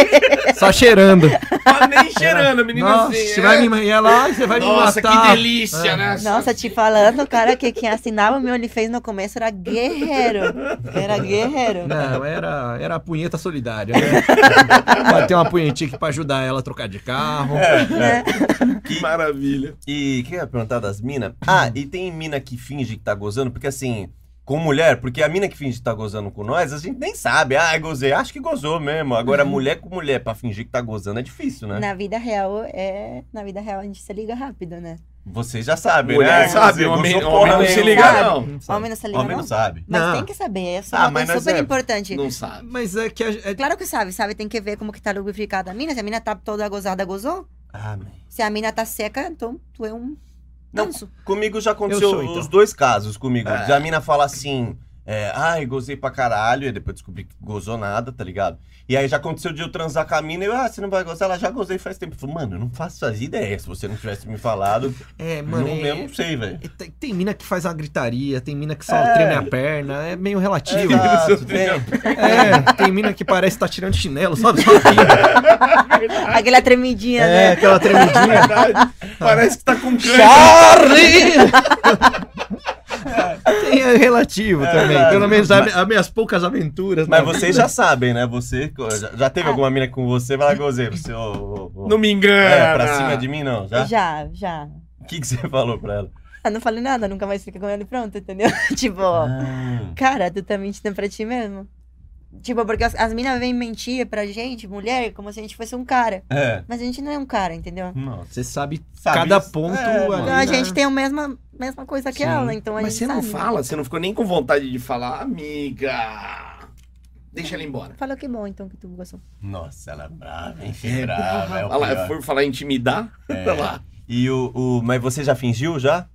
Só cheirando. Mas nem cheirando, a menina Nossa, assim. você é. vai me e ela, ai, você vai Nossa, me matar. que delícia, É. né? Nossa, te falando, cara, que quem assinava o meu OnlyFans no começo era guerreiro. Era guerreiro. Não, era, era a punheta solidária, né? Bater uma punhetinha aqui pra ajudar ela a trocar de carro. Né? Que maravilha. E o que eu ia perguntar das minas? Ah, e tem mina que finge que tá gozando, porque assim, com mulher, porque a mina que finge que tá gozando com nós, a gente nem sabe. Ah, gozei, acho que gozou mesmo. Agora, mulher com mulher pra fingir que tá gozando é difícil, né? Na vida real, é. Na vida real a gente se liga rápido, né? Vocês já sabem, Mulher né? sabe, homem, homem porra não se liga, Sabe? não. Homem não se liga, Homem não. não sabe. Mas Não. tem que saber, é Ah, uma coisa super é- importante. Não sabe. Mas é que a, é, Claro que sabe, sabe? Tem que ver como que tá lubrificada a mina. Se a mina tá toda gozada, gozou. Ah, man. Se a mina tá seca, então tu é um Não. Comigo já aconteceu Eu sou, então. os dois casos comigo. É. Já a mina fala assim, é, ai, gozei pra caralho, e depois descobri que gozou nada, tá ligado? E aí já aconteceu de eu transar com a mina e eu, ah, você não vai gozar? Ela já gozei faz tempo. Eu falei, mano, eu não faço as ideias. Se você não tivesse me falado, é, não, mano, é- eu não sei, velho. é- tem, tem mina que faz uma gritaria, tem mina que só É. treme a perna, é meio relativo. Exato, tem- É, tem mina que parece que tá tirando chinelo, sabe? Sozinha. Aquela tremidinha, É, né? aquela tremidinha. Verdade. Parece que tá com câncer. Charlie! Tem é relativo também. verdade. Pelo menos a- as minhas poucas aventuras. Mas na vocês vida. já sabem, né? Você já, já teve Ah. alguma mina com você? Vai lá, gozei. Você, ô, ô, ô. Não me engana. É, pra cima de mim, não, já? Já, já. O que, que você falou pra ela? Eu não falei nada, nunca mais fica com ele pronto, entendeu? tipo, Ah, cara, tu tá mentindo pra ti mesmo. Tipo, porque as, as minas vêm mentir pra gente, mulher, como se a gente fosse um cara. é. Mas a gente não é um cara, entendeu? Nossa. Você sabe, Sabe cada isso? ponto. É. Então a né? gente tem a mesma, mesma coisa que Sim. ela, então a Mas você gente não sabe. fala? Você não ficou nem com vontade de falar, amiga? Deixa ela embora. Falou que bom, então, que tu gostou. Nossa, ela é brava, hein? É, brava, é Olha lá, for falar intimidar? É. Olha lá. E o, o. Mas você já fingiu já?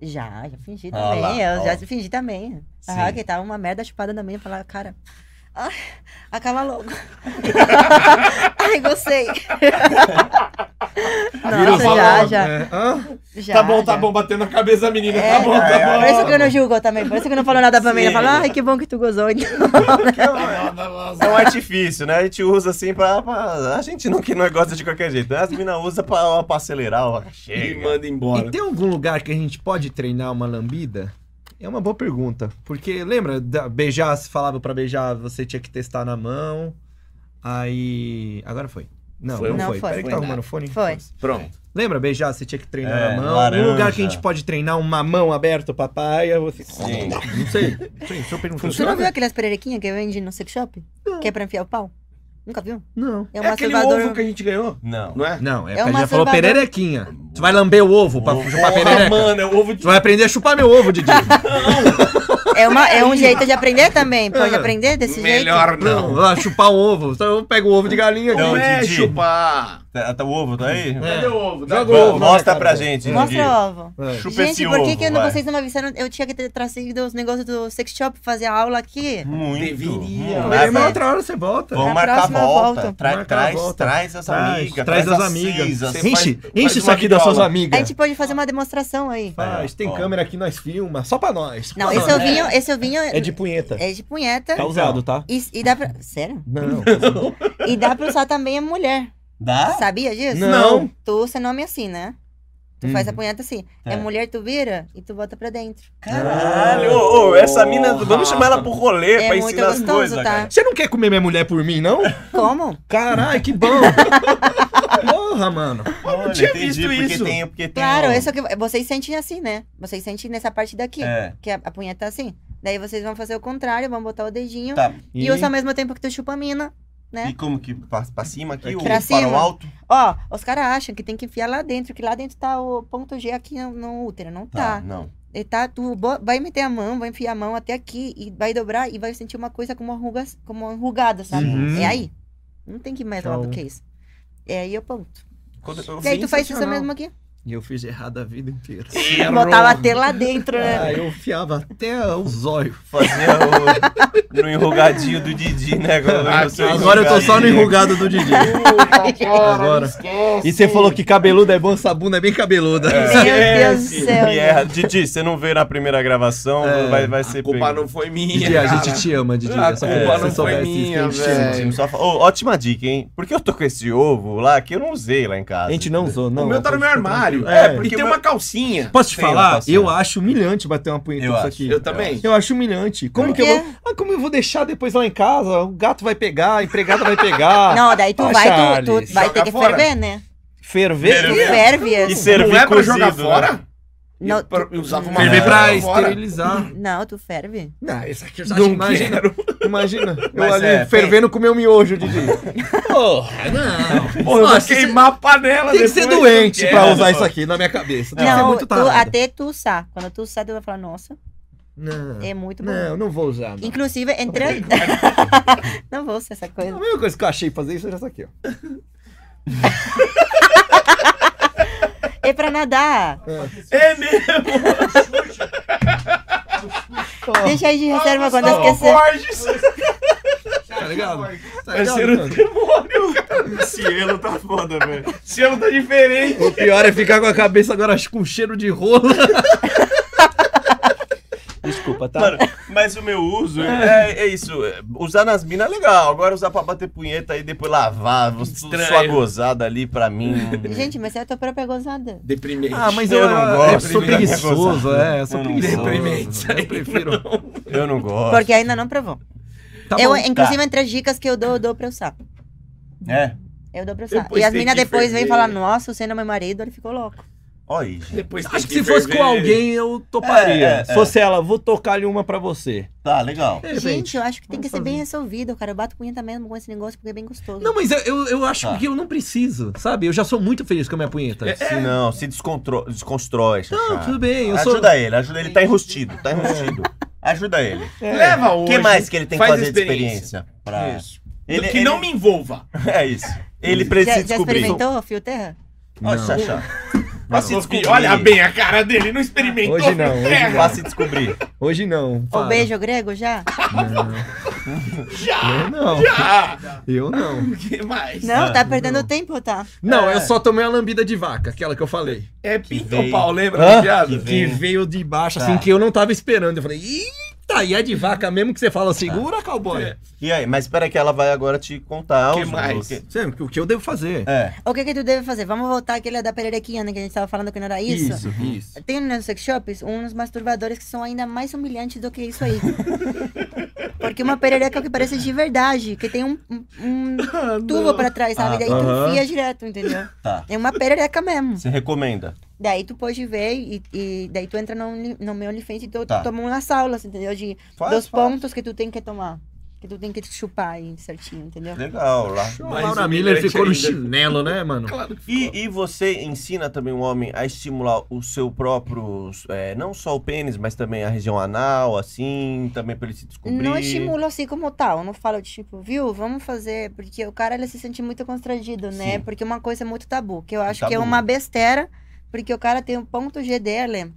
Já, já fingi também. lá, eu ó. já fingi também. Sim. Ah, que tava uma merda chupada também. Eu falava, cara, ai, acaba logo. ai, gostei. Nossa, já, já, né? Hã? já. tá bom, tá já. bom, batendo na cabeça da menina. É, tá bom, tá bom. Por isso que eu não julgo também. Por isso que eu não falo nada pra mim. Eu Sim. falo, ai, que bom que tu gozou. Então. É um artifício, né? A gente usa assim pra. pra- A gente não que não gosta de qualquer jeito, né? As minas usam pra, pra acelerar, ó. E Chega. manda embora. E tem algum lugar que a gente pode treinar uma lambida? É uma boa pergunta. Porque lembra, da- beijar, se falava pra beijar, você tinha que testar na mão. Aí. Agora foi. Não, Foi? não, Não foi. foi. Peraí que tá arrumando o fone. Foi. Pronto. Lembra, beijar, você tinha que treinar É, na mão. laranja. Um lugar que a gente pode treinar uma mão aberta pra paia. Você... Sim. Não sei. Não sei. Se eu perguntar. Tu não viu aquelas pererequinhas que vende no sex shop? Que é pra enfiar o pau? Nunca viu? Não. É É, um aquele masturbador. ovo que a gente ganhou, Não. não é? Não, é, É que a gente já falou masturbador. pererequinha. Tu vai lamber o ovo pra chupar perereca. mano, é o ovo de... Tu vai aprender a chupar meu ovo, Didi. É, uma, é um jeito de aprender também. Pode É. aprender desse Melhor jeito? não. Não, ah, chupar um ovo. Então eu pego o ovo de galinha. Não, Não Didi. é Didi. chupar. Tá, tá o ovo, tá aí? Cadê o ovo? Dá Joga ovo. Mostra pra gente. Mostra o ovo. É. Chupa Gente, esse por que, ovo, que eu não- vocês não me avisaram? Eu tinha que ter trazido os negócios do sex shop, fazer a aula aqui. Muito. Deveria. Mas uma outra hora você volta. Vamos marcar a volta. Tra- traz, volta. traz as amigas. traz as as amigas. Enche, faz- enche faz isso aqui das suas videoaula. A amigas. gente pode fazer uma demonstração aí. Faz, tem Ó. câmera aqui, nós filma. Só pra nós. Não, Pra esse nós. ovinho, esse ovinho É de punheta. é de punheta. Tá usado, tá? E, e dá pra. Sério? Não. E dá pra usar também a mulher. Dá? Sabia disso? Não. Tu, seu nome é assim, né? Tu Hum. faz a punheta assim. É. É. mulher, tu vira e tu bota pra dentro. Caralho, ô, ô, essa mina, vamos chamar ela pro rolê É pra muito ensinar as gostoso, coisas, tá? Você não quer comer minha mulher por mim, não? Como? Caralho, que bom. Porra, mano. Olha, tinha entendi, visto porque isso. Tem, porque tem Claro, um- esse é que vocês sentem assim, né? Vocês sentem nessa parte daqui, É, que a, a punheta é assim. Daí vocês vão fazer o contrário, vão botar o dedinho tá. e, usa ao mesmo tempo que tu chupa a mina, né? E como que pra cima aqui, ou Pra para cima. o alto? Ó, os caras acham que tem que enfiar lá dentro, que lá dentro tá o ponto G aqui no, no útero. Não tá. não. e tá, tu vai meter a mão, vai enfiar a mão até aqui e vai dobrar e vai sentir uma coisa como rugas, como enrugada, sabe? Uhum. É aí. Não tem que ir mais lá do que isso. É aí o ponto. Quando E aí tu faz isso mesmo aqui? E eu fiz errado a vida inteira. Botava até lá dentro, né? Ah, eu enfiava até o zóio. Fazia o, no enrugadinho do Didi, né? Agora, Ah, Agora eu tô só no enrugado do Didi. Agora. E você falou que cabeludo é bom, essa bunda é bem cabeluda. Meu Deus do céu. Me erra. Didi, você não veio na primeira gravação, É, vai, vai ser A culpa pego. não foi minha. Didi, a gente te ama, Didi. A Essa culpa culpa não foi minha, que a gente te ama. velho. Só Ô, ótima dica, hein? Porque eu tô com esse ovo lá que eu não usei lá em casa. A gente não usou, não. o meu tá no meu armário. É, É. porque tem uma calcinha. Posso te falar? Eu acho humilhante bater uma punheta Eu com isso acho. aqui. Eu também. Eu acho humilhante. Como que eu vou. Ah, como eu vou deixar depois lá em casa? O gato vai pegar, a empregada vai pegar. Não, daí tu Ah, vai, tu, Charles, tu vai ter que fora. ferver, né? Ferver? Tu ferve. E assim. servir não é pra jogar né? fora? Não, eu, usava uma Ferver Não, pra esterilizar. Não, tu ferve. Não, isso aqui eu já Não imagina. quero. Imagina. Eu ali é, fervendo com meu miojo, Didi. Porra, não. Pô, eu vou queimar a panela Tem que ser doente não pra quero. usar isso aqui na minha cabeça. Tem ser Não, muito tu, até tu usar. Quando tu usar, tu vai falar, nossa, Não, é muito bom. não, não vou usar. Não. Inclusive, entre... não vou usar essa A coisa. mesma coisa que eu achei fazer isso era essa aqui, ó. É pra nadar. É mesmo. Deixa aí de reserva quando Ô, esquecer. Borges. Tá ligado? Tá Vai ligado, ser o demônio. Cielo tá foda, velho. Cielo tá diferente. O pior é ficar com a cabeça agora com cheiro de rola. Desculpa, tá? Mano, mas o meu uso é, é isso. é, Usar nas minas é legal. Agora usar pra bater punheta e depois lavar, Estranho. sua gozada ali pra mim. Gente, mas é a tua própria gozada. Deprimente. ah, mas eu eu, não eu gosto sou me dar preguiçoso, é. Eu sou Eu não preguiçoso. Deprimente. Eu prefiro. eu não gosto. Porque ainda não provou. Tá eu, bom. inclusive, entre as dicas que eu dou, eu dou pra usar. É. Eu dou pra usar. Depois e as minas depois vêm falar, nossa, você não é meu marido, ele ficou louco. Olha aí, gente. Depois Acho que se fosse com alguém, eu toparia. É, é, Se fosse ela, vou tocar-lhe uma pra você. Tá, legal. Repente. Gente, eu acho que tem que ser bem fazer. resolvido, cara. Eu bato punheta mesmo com esse negócio porque é bem gostoso. Não, mas eu, eu, eu acho Tá. que eu não preciso, sabe? Eu já sou muito feliz com a minha punheta. Se não, se descontro... desconstrói, Xaxá. Não, tudo bem, eu ajuda sou... ele, ajuda ele. Tá enrustido, tá enrustido. Ajuda ele. É. Leva O hoje. que mais que ele tem que faz fazer de experiência? Pra... Isso. Ele, que ele- não me envolva. É isso. Ele precisa já, já descobrir. experimentou o fio terra? Olha, Não. Xaxá. Faça se descobrir. Olha bem a cara dele, não experimentou. Hoje não, hoje terra. Faça descobrir. Hoje não. O beijo grego já? Já. Eu não. Já. Eu não. O que mais? Não, tá perdendo tempo, tá? Não, É. eu só tomei a lambida de vaca, aquela que eu falei. É pinto veio. pau, lembra piada? Que Que Vem. veio de baixo, Tá. assim, que eu não tava esperando. Eu falei, eita, e é de vaca mesmo que você fala, segura, cowboy. É. E aí, mas espera que ela vai agora te contar. Que os- mais? o que- Sempre, o que eu devo fazer? É. O que que tu deve fazer? Vamos voltar àquele da pererequinha, né? Que a gente tava falando que não era isso. isso. Tem nos sex shops uns masturbadores que são ainda mais humilhantes do que isso aí. Porque uma perereca que parece de verdade, que tem um, um- um tubo pra trás, sabe? Ah, Daí tu aham. enfia direto, entendeu? Tá. É uma perereca mesmo. Você recomenda? Daí tu pode ver e, e daí tu entra no, no meu OnlyFans e tu Tá. toma umas aulas, entendeu? De, Faz, dos faz. pontos que tu tem que tomar. Que tu tem que chupar aí certinho, entendeu? Legal, lá. A Mais Laura Miller ficou no ainda. chinelo, né, mano? Claro que E, ficou. e você ensina também o homem a estimular o seu próprio, é, não só o pênis, mas também a região anal, assim, também pra ele se descobrir? Não estimulo assim como tal, não falo tipo, viu, vamos fazer, porque o cara ele se sente muito constrangido, né? Sim. Porque uma coisa é muito tabu, que eu acho que é Tabu. uma besteira, porque o cara tem um ponto G dele.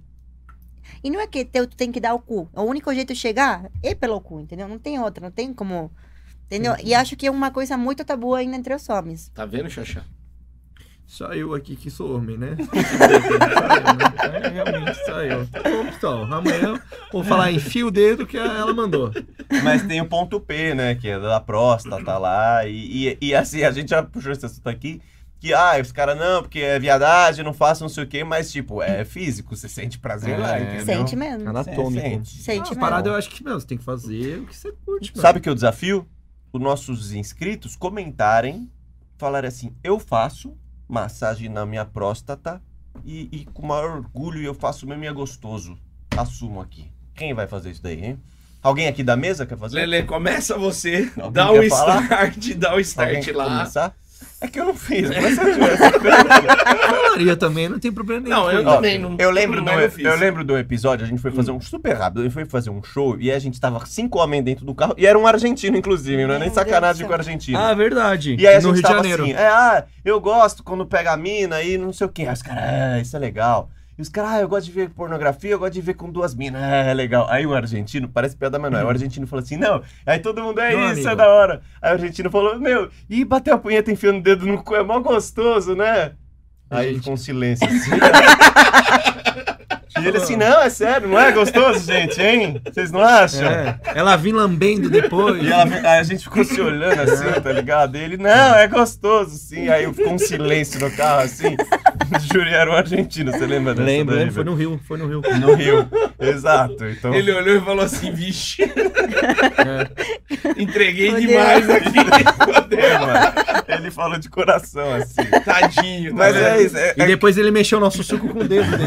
E não é que tu tem que dar o cu. O único jeito de chegar é pelo cu, entendeu? Não tem outra, não tem como. Entendeu? E acho que é uma coisa muito tabu ainda entre os homens. Tá vendo, Xaxá? Só eu aqui que sou homem, né? Só eu? É, realmente, só eu. Então, amanhã vou falar enfia o dedo que ela mandou. Mas tem o ponto P, né, que é da próstata lá, e, e, e assim, a gente já puxou esse assunto aqui, que, ah, os caras, não, porque é viadagem, não faço não sei o quê, mas, tipo, é físico, você sente prazer lá, É. entendeu? Sente mesmo. Anatômico. Sente. Sente Ah, mesmo. parada eu acho que, meu, você tem que fazer o que você curte, mano. Sabe o que é o desafio? Os nossos inscritos comentarem, falarem assim, eu faço massagem na minha próstata e, e com maior orgulho eu faço mesmo e é gostoso. Assumo aqui. Quem vai fazer isso daí, hein? Alguém aqui da mesa quer fazer? Lele, começa você, Alguém dá o falar? start, dá o Alguém start quer lá. começar? É que eu não fiz, mas se eu tivesse feito... Falaria também, não tem problema nenhum. Não, eu também não. Eu lembro, do, mas eu fiz. eu lembro do episódio, a gente foi fazer um super rápido, a gente foi fazer um show e a gente tava cinco homens dentro do carro, e era um argentino, inclusive, não é nem Meu sacanagem Deus com o argentino. Ah, verdade. E aí a no gente Rio de tava Janeiro. assim, é, ah, eu gosto quando pega a mina e não sei o quê. Aí os caras, é, isso é legal. E os caras, ah, eu gosto de ver pornografia, eu gosto de ver com duas minas, é, é legal. Aí o argentino, parece piada, não, é, o argentino falou assim, não. Aí todo mundo, é Não, isso, é amigo. da hora. Aí o argentino falou, meu, e bater a punheta enfiando o dedo no cu é mó gostoso, né? Aí Gente. ficou um silêncio assim. E ele assim, não, é sério, não é gostoso, gente, hein? Vocês não acham? É, ela vinha lambendo depois. E ela- aí a gente ficou se olhando assim, tá ligado? E ele, não, é gostoso, sim. Aí ficou um silêncio no carro, assim. Juro, era um argentino, você lembra dessa Lembro, daí, foi no Rio, foi no Rio. No Rio, exato. Então, Ele olhou e falou assim, vixe. Entreguei Fodeu. demais aqui. é, mano, ele falou de coração, assim. Tadinho. tá Mas vendo? é isso, é, E depois ele mexeu o nosso suco com o dedo dele.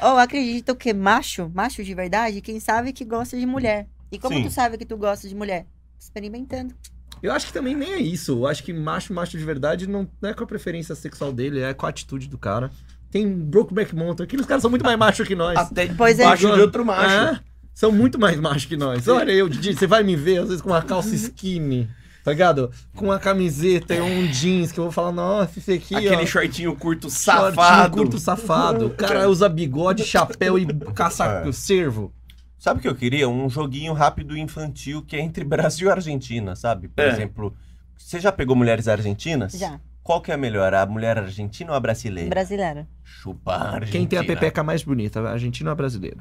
Ou acredito que macho, macho de verdade, quem sabe que gosta de mulher. E como Sim. tu sabe que tu gosta de mulher? Experimentando. Eu acho que também nem é isso. Eu acho que macho, macho de verdade não, não é com a preferência sexual dele, é com a atitude do cara. Tem Brokeback Mountain, aqueles caras são muito mais machos que nós. Até Pois é. debaixo de outro macho. É, são muito mais machos que nós. Olha eu, Didi, você vai me ver às vezes com uma calça skinny, tá ligado? Com uma camiseta e um jeans que eu vou falar, nossa, esse aqui, Aquele ó. shortinho curto shortinho safado. curto safado. O cara usa bigode, chapéu e caça É. cervo. Sabe o que eu queria? Um joguinho rápido e infantil que é entre Brasil e Argentina, sabe? Por É. exemplo, você já pegou mulheres argentinas? Já. Qual que é melhor, a mulher argentina ou a brasileira? Brasileiro. Chupa a Argentina. Quem tem a pepeca mais bonita, a argentina ou a brasileira?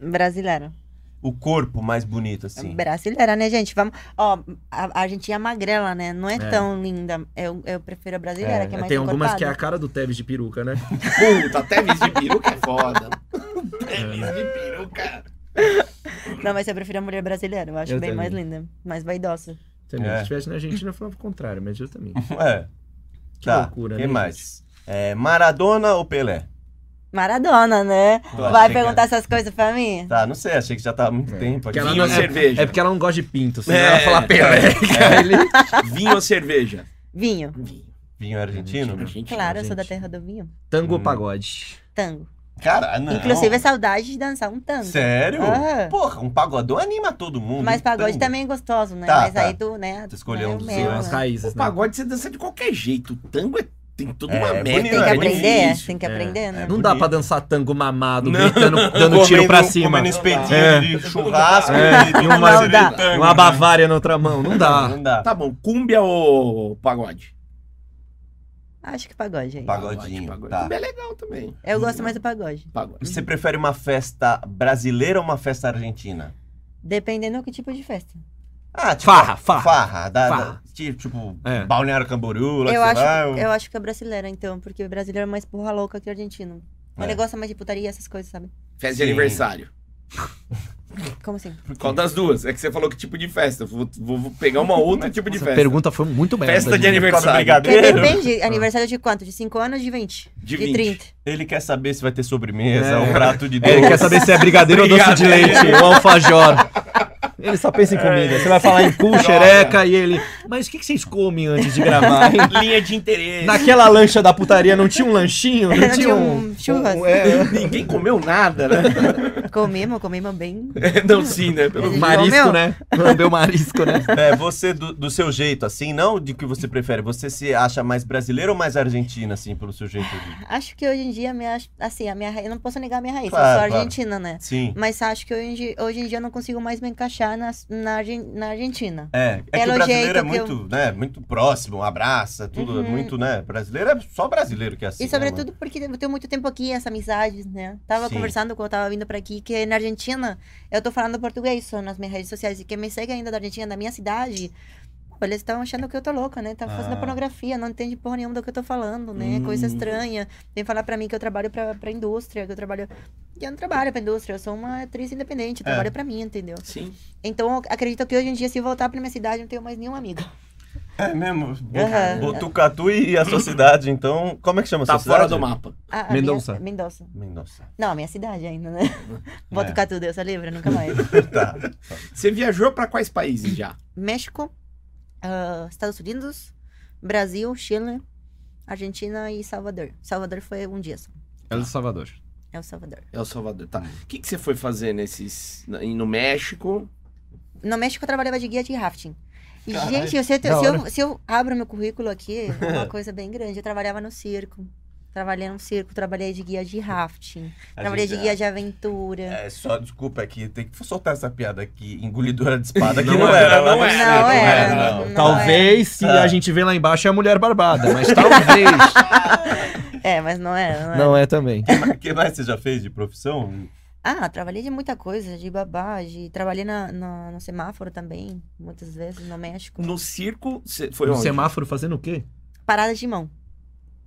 Brasileiro. O corpo mais bonito, assim. Brasileira, né, gente? Vamos. Ó, a a Argentina é magrela, né? Não é, É. tão linda. Eu, eu prefiro a brasileira, É, que é mais Tem algumas que é a cara do Tevez de peruca, né? Puta, vis de peruca é foda. Até vis de peruca. Não, mas eu prefiro a mulher brasileira. Eu acho Eu bem mais também. linda. Mais vaidosa. Também. É. Se estivesse na Argentina, eu falava o contrário, mas eu também. É. Que tá. loucura, Quem né, mais? É, Maradona ou Pelé? Maradona, né? Vai perguntar que essas coisas pra mim? Tá, não sei, achei que já tava há muito É. tempo aqui. Que ela Vinho não- ou cerveja? É porque ela não gosta de pinto, senão É. ela fala Pelé. Ele- Vinho ou cerveja? Vinho. Vinho. Vinho argentino? Argentina, Claro, eu sou da terra do vinho. Tango ou Hum. pagode? Tango. Cara, não. Inclusive, é saudade de dançar um tango. Sério? Ah. Porra, um pagodão anima todo mundo. Mas pagode tango. também é gostoso, né? Tá, Mas tá. aí tu, né? Tu escolheu né, um dos As né? raízes, O né? pagode você dança de qualquer jeito. O tango é- tem toda uma É, meta. bonito, Tem que é aprender, difícil. tem que É, aprender, né? é. Não dá pra dançar tango mamado, Não. gritando, dando tiro pra Comendo- cima. Comendo espetinho É. de churrasco É, e e uma- Não dá. tango, Uma né? Bavária na outra mão. Não dá. Não dá. Tá bom, cúmbia ou pagode? Acho que pagode aí. Pagodinho, pagode. tá. Cúmbia é legal também. Eu gosto mais do pagode. Pagode. Você prefere uma festa brasileira ou uma festa argentina? Dependendo do que tipo de festa. Ah, tipo. Farra, farra. Farra. Da, Farra. da- tipo, É. Balneário Camboriú, lá Eu acho, vai, eu acho que é brasileira, então, porque o brasileiro é mais porra louca que o argentino. É. Ele gosta mais de putaria, essas coisas, sabe? Festa Sim. de aniversário. Como assim? Qual das duas? É que você falou que tipo de festa. Vou, vou- vou pegar uma outra tipo de Essa festa. pergunta foi muito bem. Festa de aniversário. depende, aniversário de quanto? De 5 anos ou de 20? De De 20. 30. Ele quer saber se vai ter sobremesa, É. um prato de doce. Ele quer saber se é brigadeiro ou doce de leite, ou alfajor. Ele só pensa em comida. Você vai falar em cu, xereca e ele. Mas o que, que vocês comem antes de gravar? hein?" Linha de interesse. Naquela lancha da putaria não tinha um lanchinho? Não, Não tinha tinha um. um churras? um- é, Ninguém comeu nada, né? Comemos, comemos bem. Não, sim, né? Pelo marisco, comeu? né? Lambeu marisco, né? É, você do, do seu jeito, assim, não de que você prefere. Você se acha mais brasileiro ou mais argentina, assim, pelo seu jeito de. Acho que hoje em dia, minha, assim, a minha raiz, eu não posso negar a minha raiz, Claro, eu sou claro. argentina, né? Sim. Mas acho que hoje em, hoje em dia eu não consigo mais me encaixar na, na, na Argentina. É, é que Pelo o brasileiro é que muito, né, muito próximo, abraça, tudo, é Uhum. muito, né? Brasileiro é só brasileiro que é assim. E né, sobretudo porque eu tenho muito tempo aqui, essa amizade, né? Tava Sim. conversando quando eu tava vindo pra aqui, que na Argentina eu tô falando português só nas minhas redes sociais. E quem me segue ainda da Argentina, da minha cidade, eles estão achando que eu tô louca, né? Tá fazendo Ah. pornografia, não entende porra nenhuma do que eu tô falando, né? Coisa Hum. estranha. Vem falar pra mim que eu trabalho pra, pra indústria, que eu trabalho. E eu não trabalho pra indústria, eu sou uma atriz independente, eu É. trabalho pra mim, entendeu? Sim. Então eu acredito que hoje em dia, se eu voltar pra minha cidade, eu não tenho mais nenhum amigo. É mesmo. Aham. Botucatu e a sua cidade, então. Como é que chama a Tá sua fora cidade? do mapa. A- a Mendonça. minha- Mendonça. Mendonça. Não, a minha cidade ainda, né? Botucatu, Deus a livre, nunca mais. Tá. Você viajou pra quais países já? México, ah, Estados Unidos, Brasil, Chile, Argentina e Salvador. Salvador foi um dia só. El Salvador. É o Salvador. É o Salvador, tá. O que, que você foi fazer nesses. No México? No México eu trabalhava de guia de rafting. E, Caralho, gente, se eu, se, eu, se eu abro meu currículo aqui, é uma coisa bem grande. Eu trabalhava no circo. Trabalhei no circo, trabalhei de guia de rafting. A trabalhei gente- de guia de aventura. É, só, desculpa aqui, tem que soltar essa piada aqui, engolidora de espada, que Não não, era, era, não mas- era, não era, não. não. Talvez se Ah. a gente vê lá embaixo é a mulher barbada, mas talvez. É, mas não era, não era. não é também. O que mais você já fez de profissão? Ah, trabalhei de muita coisa, de babá, de... trabalhei na, na- no semáforo também, muitas vezes, no México. No circo, você foi No onde? semáforo fazendo o quê? Parada de mão.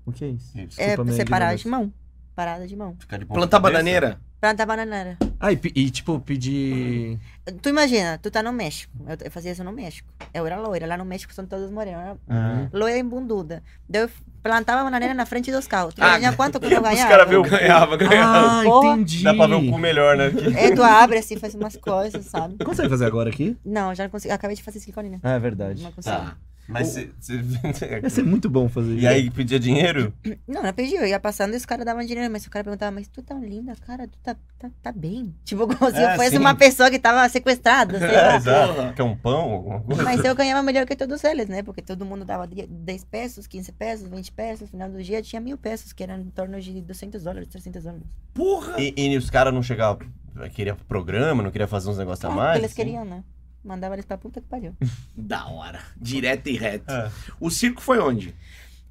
O que é isso? Isso. É, você parar de mão. Parada de mão. Ficar de ponta Plantar cabeça? bananeira? Planta bananeira. Ah, e, e, tipo, pedir. Tu imagina, tu tá no México. Eu, eu fazia isso no México. Eu era loira. Lá no México são todas morenas. Eu era Ah. Loira e bunduda. Daí eu plantava bananeira na frente dos carros. Tu Ah, quanto que eu Os ganhava? caras vê o Ganhava, ganhava. Ah, Porra. entendi. Dá pra ver o cu melhor, né? Que- É, tu abre assim, faz umas coisas, sabe? Consegue fazer agora aqui? Não, já não consigo. Acabei de fazer silicone, né? Ah, é verdade. Não consigo. Tá. Mas você... Ia ser muito bom fazer isso. E aí, pedia dinheiro? Não, não pedi. Eu ia passando e os caras davam dinheiro. Mas o cara perguntava, mas tu tá linda, cara, tu tá, tá, tá bem. Tipo, como se É, eu fosse sim. uma pessoa que tava sequestrada, sei É, lá. exato. Quer um pão, alguma coisa? Mas eu ganhava melhor que todos eles, né? Porque todo mundo dava 10 pesos, 15 pesos, 20 pesos. No final do dia tinha mil pesos, que eram em torno de 200 dólares, 300 dólares. Porra! E, e os caras não chegavam, queria programa, não queria fazer uns negócios a Ah, mais? eles assim? queriam, né? Mandava eles pra puta que pariu. Da hora. Direto e reto. É. O circo foi onde?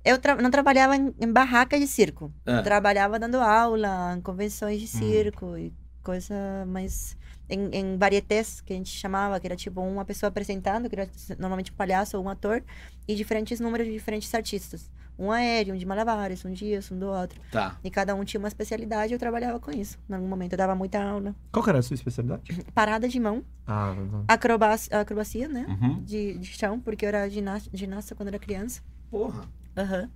Eu tra- não trabalhava em, em barraca de circo. Ah. Trabalhava dando aula, em convenções de circo e coisa mais. Em, em varietés, que a gente chamava, que era tipo uma pessoa apresentando, que era normalmente um palhaço ou um ator, e diferentes números de diferentes artistas. Um aéreo, um de malabares, um disso, um do outro. Tá. E cada um tinha uma especialidade e eu trabalhava com isso. Em algum momento eu dava muita aula. Qual que era a sua especialidade? Parada de mão, Ah, não. acrobacia, acrobacia né? Uhum. De, de chão, porque eu era ginasta, ginasta quando era criança. Porra. Aham.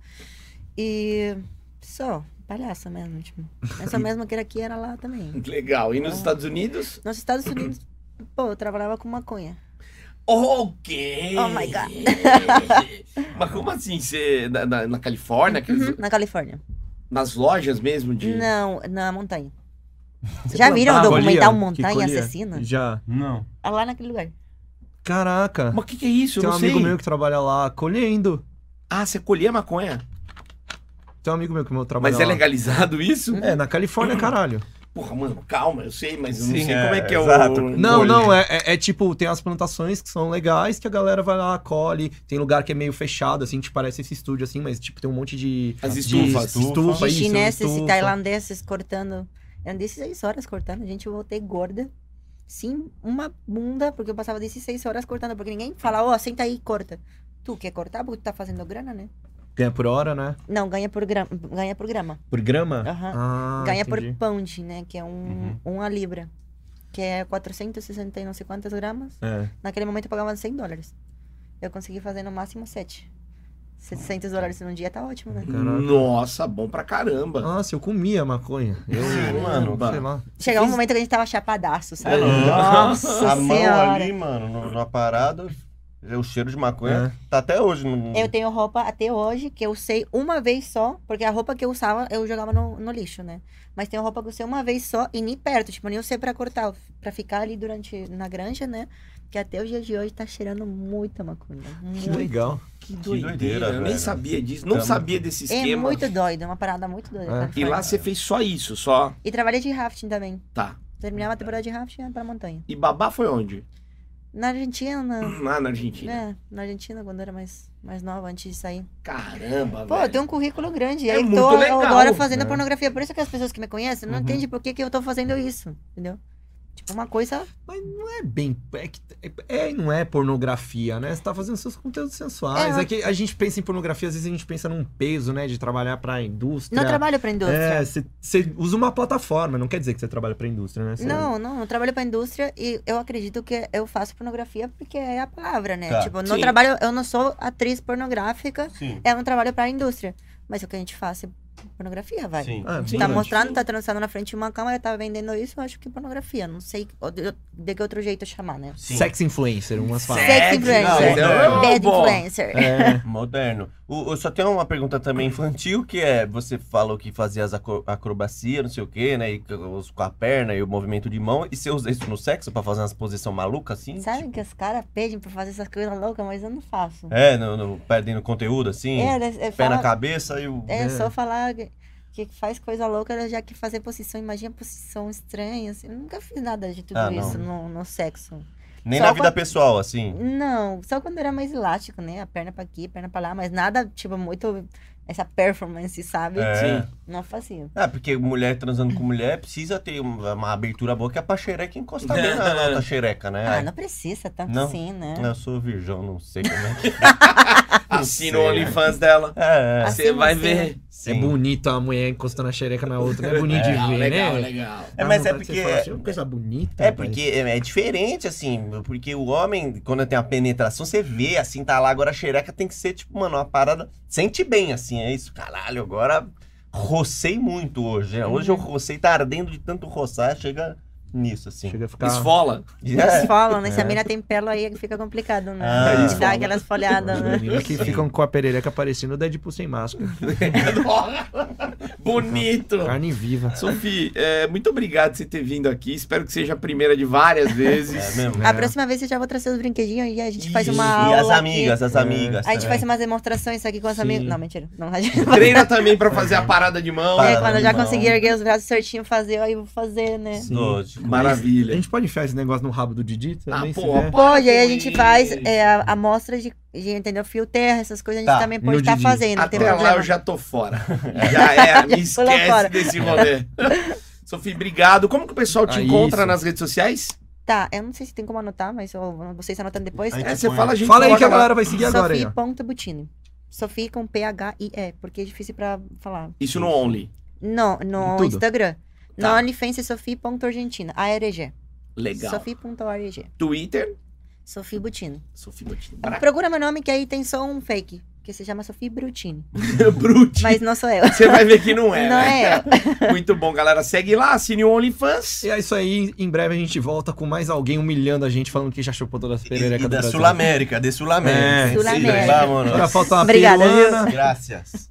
E só, palhaça mesmo, tipo. Essa mesma que era aqui era lá também. Legal. E nos Ah. Estados Unidos? Nos Estados Unidos, pô, eu trabalhava com maconha. Ok. Oh my God. Mas como assim? Você, na, na, na Califórnia? aqueles- Uhum, na Califórnia. Nas lojas mesmo de... Não, na montanha. Você Já viram o plantava? documental? Montanha colhia? Assassina? Já. Não. Ah, Lá naquele lugar. Caraca. Mas o que, que é isso? Eu Tem um não amigo sei. meu que trabalha lá colhendo. Ah, você colhia maconha? Tem um amigo meu que meu trabalha Mas é lá. legalizado isso? É, na Califórnia, caralho. Porra, mano, calma, eu sei, mas eu não Sim, sei é, como é que é exato. o... Não, não, é, é, é tipo, tem as plantações que são legais que a galera vai lá, colhe. Tem lugar que é meio fechado, assim, que parece esse estúdio, assim, mas tipo, tem um monte de. As de estufas. estufa, De isso, chineses e estufa. tailandeses cortando. Eram 16 horas cortando. Gente, eu voltei gorda. Sim, uma bunda, porque eu passava 16 horas cortando. Porque ninguém fala, ó, senta aí e corta. Tu quer cortar porque tu tá fazendo grana, né? Ganha por hora, né? Não, ganha por grama. Ganha por grama. Por grama? Aham. Ah, ganha entendi. por pound, né? Que é um, uma libra. Que é 460 e não sei quantas gramas. É. Naquele momento eu pagava 100 dólares. Eu consegui fazer no máximo 7. 700 dólares num dia tá ótimo, né? Caraca. Nossa, bom pra caramba. Nossa, eu comia maconha. Eu, Sim, mano. sei lá. Chegava um momento que a gente tava chapadaço, sabe? É. Nossa a mão ali, mano, no- na parada, o cheiro de maconha É. tá até hoje. No... Eu tenho roupa até hoje que eu usei uma vez só, porque a roupa que eu usava eu jogava no, no lixo, né? Mas tem roupa que eu usei uma vez só e nem perto, tipo, nem usei pra cortar, pra ficar ali durante na granja, né? Que até o dia de hoje tá cheirando muita maconha. Que Muito. legal. Que doideira, doideira, eu nem sabia disso. Não Tamo- sabia desse É esquema. muito doido, é uma parada muito doida. É. Califórnia. E lá você fez só isso, só. E trabalhei de rafting também. Tá. Terminava a temporada de rafting e ia pra montanha. E babá foi onde? Na Argentina, Lá na Argentina. né? Na Argentina, quando eu era mais, mais nova, antes de sair. Caramba, Pô, velho. tenho um currículo grande. É aí muito tô legal. agora fazendo É. pornografia. Por isso que as pessoas que me conhecem não Uhum. entendem por que, que eu tô fazendo isso. Entendeu? Tipo, uma coisa. Mas não é bem. É, é e não é pornografia, né? Você tá fazendo seus conteúdos sensuais. É. É, que a gente pensa em pornografia, às vezes a gente pensa num peso, né? De trabalhar pra indústria. Não trabalho pra indústria. É, você- você usa uma plataforma, não quer dizer que você trabalha pra indústria, né? Você- Não, não, eu trabalho pra indústria e eu acredito que eu faço pornografia porque é a palavra, né? Tá. Tipo, no Sim. trabalho, eu não sou atriz pornográfica, Sim. eu não trabalho pra indústria. Mas o que a gente faz é pornografia, vai. Sim. Ah, Tá verdade. mostrando, tá transando na frente de uma câmera, tá vendendo isso, eu acho que é pornografia. Não sei de, de que outro jeito chamar, né? Sim. Sex influencer, umas falam. Sex influencer. não, é Bad influencer. É. Moderno. O, o- só tem uma pergunta também infantil, que é, você falou que fazia as acro- acrobacias, não sei o quê, né? E com a perna e o movimento de mão. E você usa isso no sexo pra fazer umas posições malucas assim? Sabe que os caras pedem pra fazer essas coisas loucas, mas eu não faço. É, no, no, perdendo conteúdo assim? É, né, é, pé na fala- cabeça e o. é É. só falar que, faz coisa louca, ela já que fazer posição, imagina posição estranha, assim. Eu nunca fiz nada de tudo Ah, isso no, no sexo. Nem só na vida quando- pessoal, assim. Não, só quando era mais elástico, né? A perna pra aqui, a perna pra lá, mas nada, tipo, muito essa performance, sabe? É. Sim. Não fazia. Ah, porque mulher transando com mulher precisa ter uma, uma abertura boa que é pra xereca encostar bem na, na outra xereca, né? Ah, não precisa tanto Não? assim, né? Eu sou virgão, não sei como é que. Assina o OnlyFans dela. É, é. Assim Você vai você- ver. É sim. bonito a mulher encostando a xereca na outra, né? É bonito de Legal, ver, legal, né? legal. É, mas Dá é de porque. você falar assim, "Ô, coisa bonita. É rapaz." porque é, é diferente, assim, porque o homem, quando tem a penetração, você vê, assim, tá lá, agora a xereca tem que ser, tipo, mano, uma parada. Sente bem, assim, é isso, caralho, agora rocei muito hoje. né? Hoje eu rocei, tá ardendo de tanto roçar, chega nisso, assim. Chega a ficar. Esfola. Eles É. falam, né? Se a É. mina tem pelo aí, fica complicado, né? Ah, De isso, dar aquelas folhadas, As né? que Sim. ficam com a perereca parecendo o Deadpool sem máscara. Bonito. Carne viva. Sofia, é, muito obrigado por você ter vindo aqui. Espero que seja a primeira de várias vezes. É mesmo. A próxima vez eu já vou trazer os brinquedinhos e a gente faz uma E aula. as amigas, aqui. as amigas. A gente faz umas demonstrações aqui com os Sim. amigos. Não, mentira. Não, a gente... Treina também pra fazer a parada de mão. Parada É, quando eu já mão. conseguir erguer os braços certinho, fazer, aí vou fazer, né? A Maravilha. gente pode enfiar esse negócio no rabo do Didi também, Ah, pô. Pode, aí a gente faz é, a a amostra de, de, entendeu? Fio terra, essas coisas a gente Tá, também pode estar Didi. fazendo, não Até lá problema. eu já tô fora. Já é, me esquece desse rolê. Sofia, obrigado. Como que o pessoal te Ah, encontra isso. nas redes sociais? Tá, eu não sei se tem como anotar, mas eu- vocês anotando depois. A É, você põe. fala, a gente Fala aí que a galera vai seguir agora aí. ó. Sofia.butini. Sofia com P-H-I-E, porque é difícil pra falar. Isso no Only. No, no Tudo. Instagram. Tá. No OnlyFans é sofia.argentina. ARG. Legal. Sofia.arg. Twitter, Sofia Butini. Sofia Bottini. Procura meu nome que aí tem só um fake. Que se chama Sofia Brutini. Brute. Mas não sou eu. Você vai ver que não é, não né? é eu. Muito bom, galera. Segue lá, assine o OnlyFans. E é isso aí, em breve a gente volta com mais alguém humilhando a gente, falando que já chupou todas as E, pererecas e do da Brasil. Sul América, de Sul América. É, Sul América. Vamos, Já falta uma Obrigada, peruana. Graças.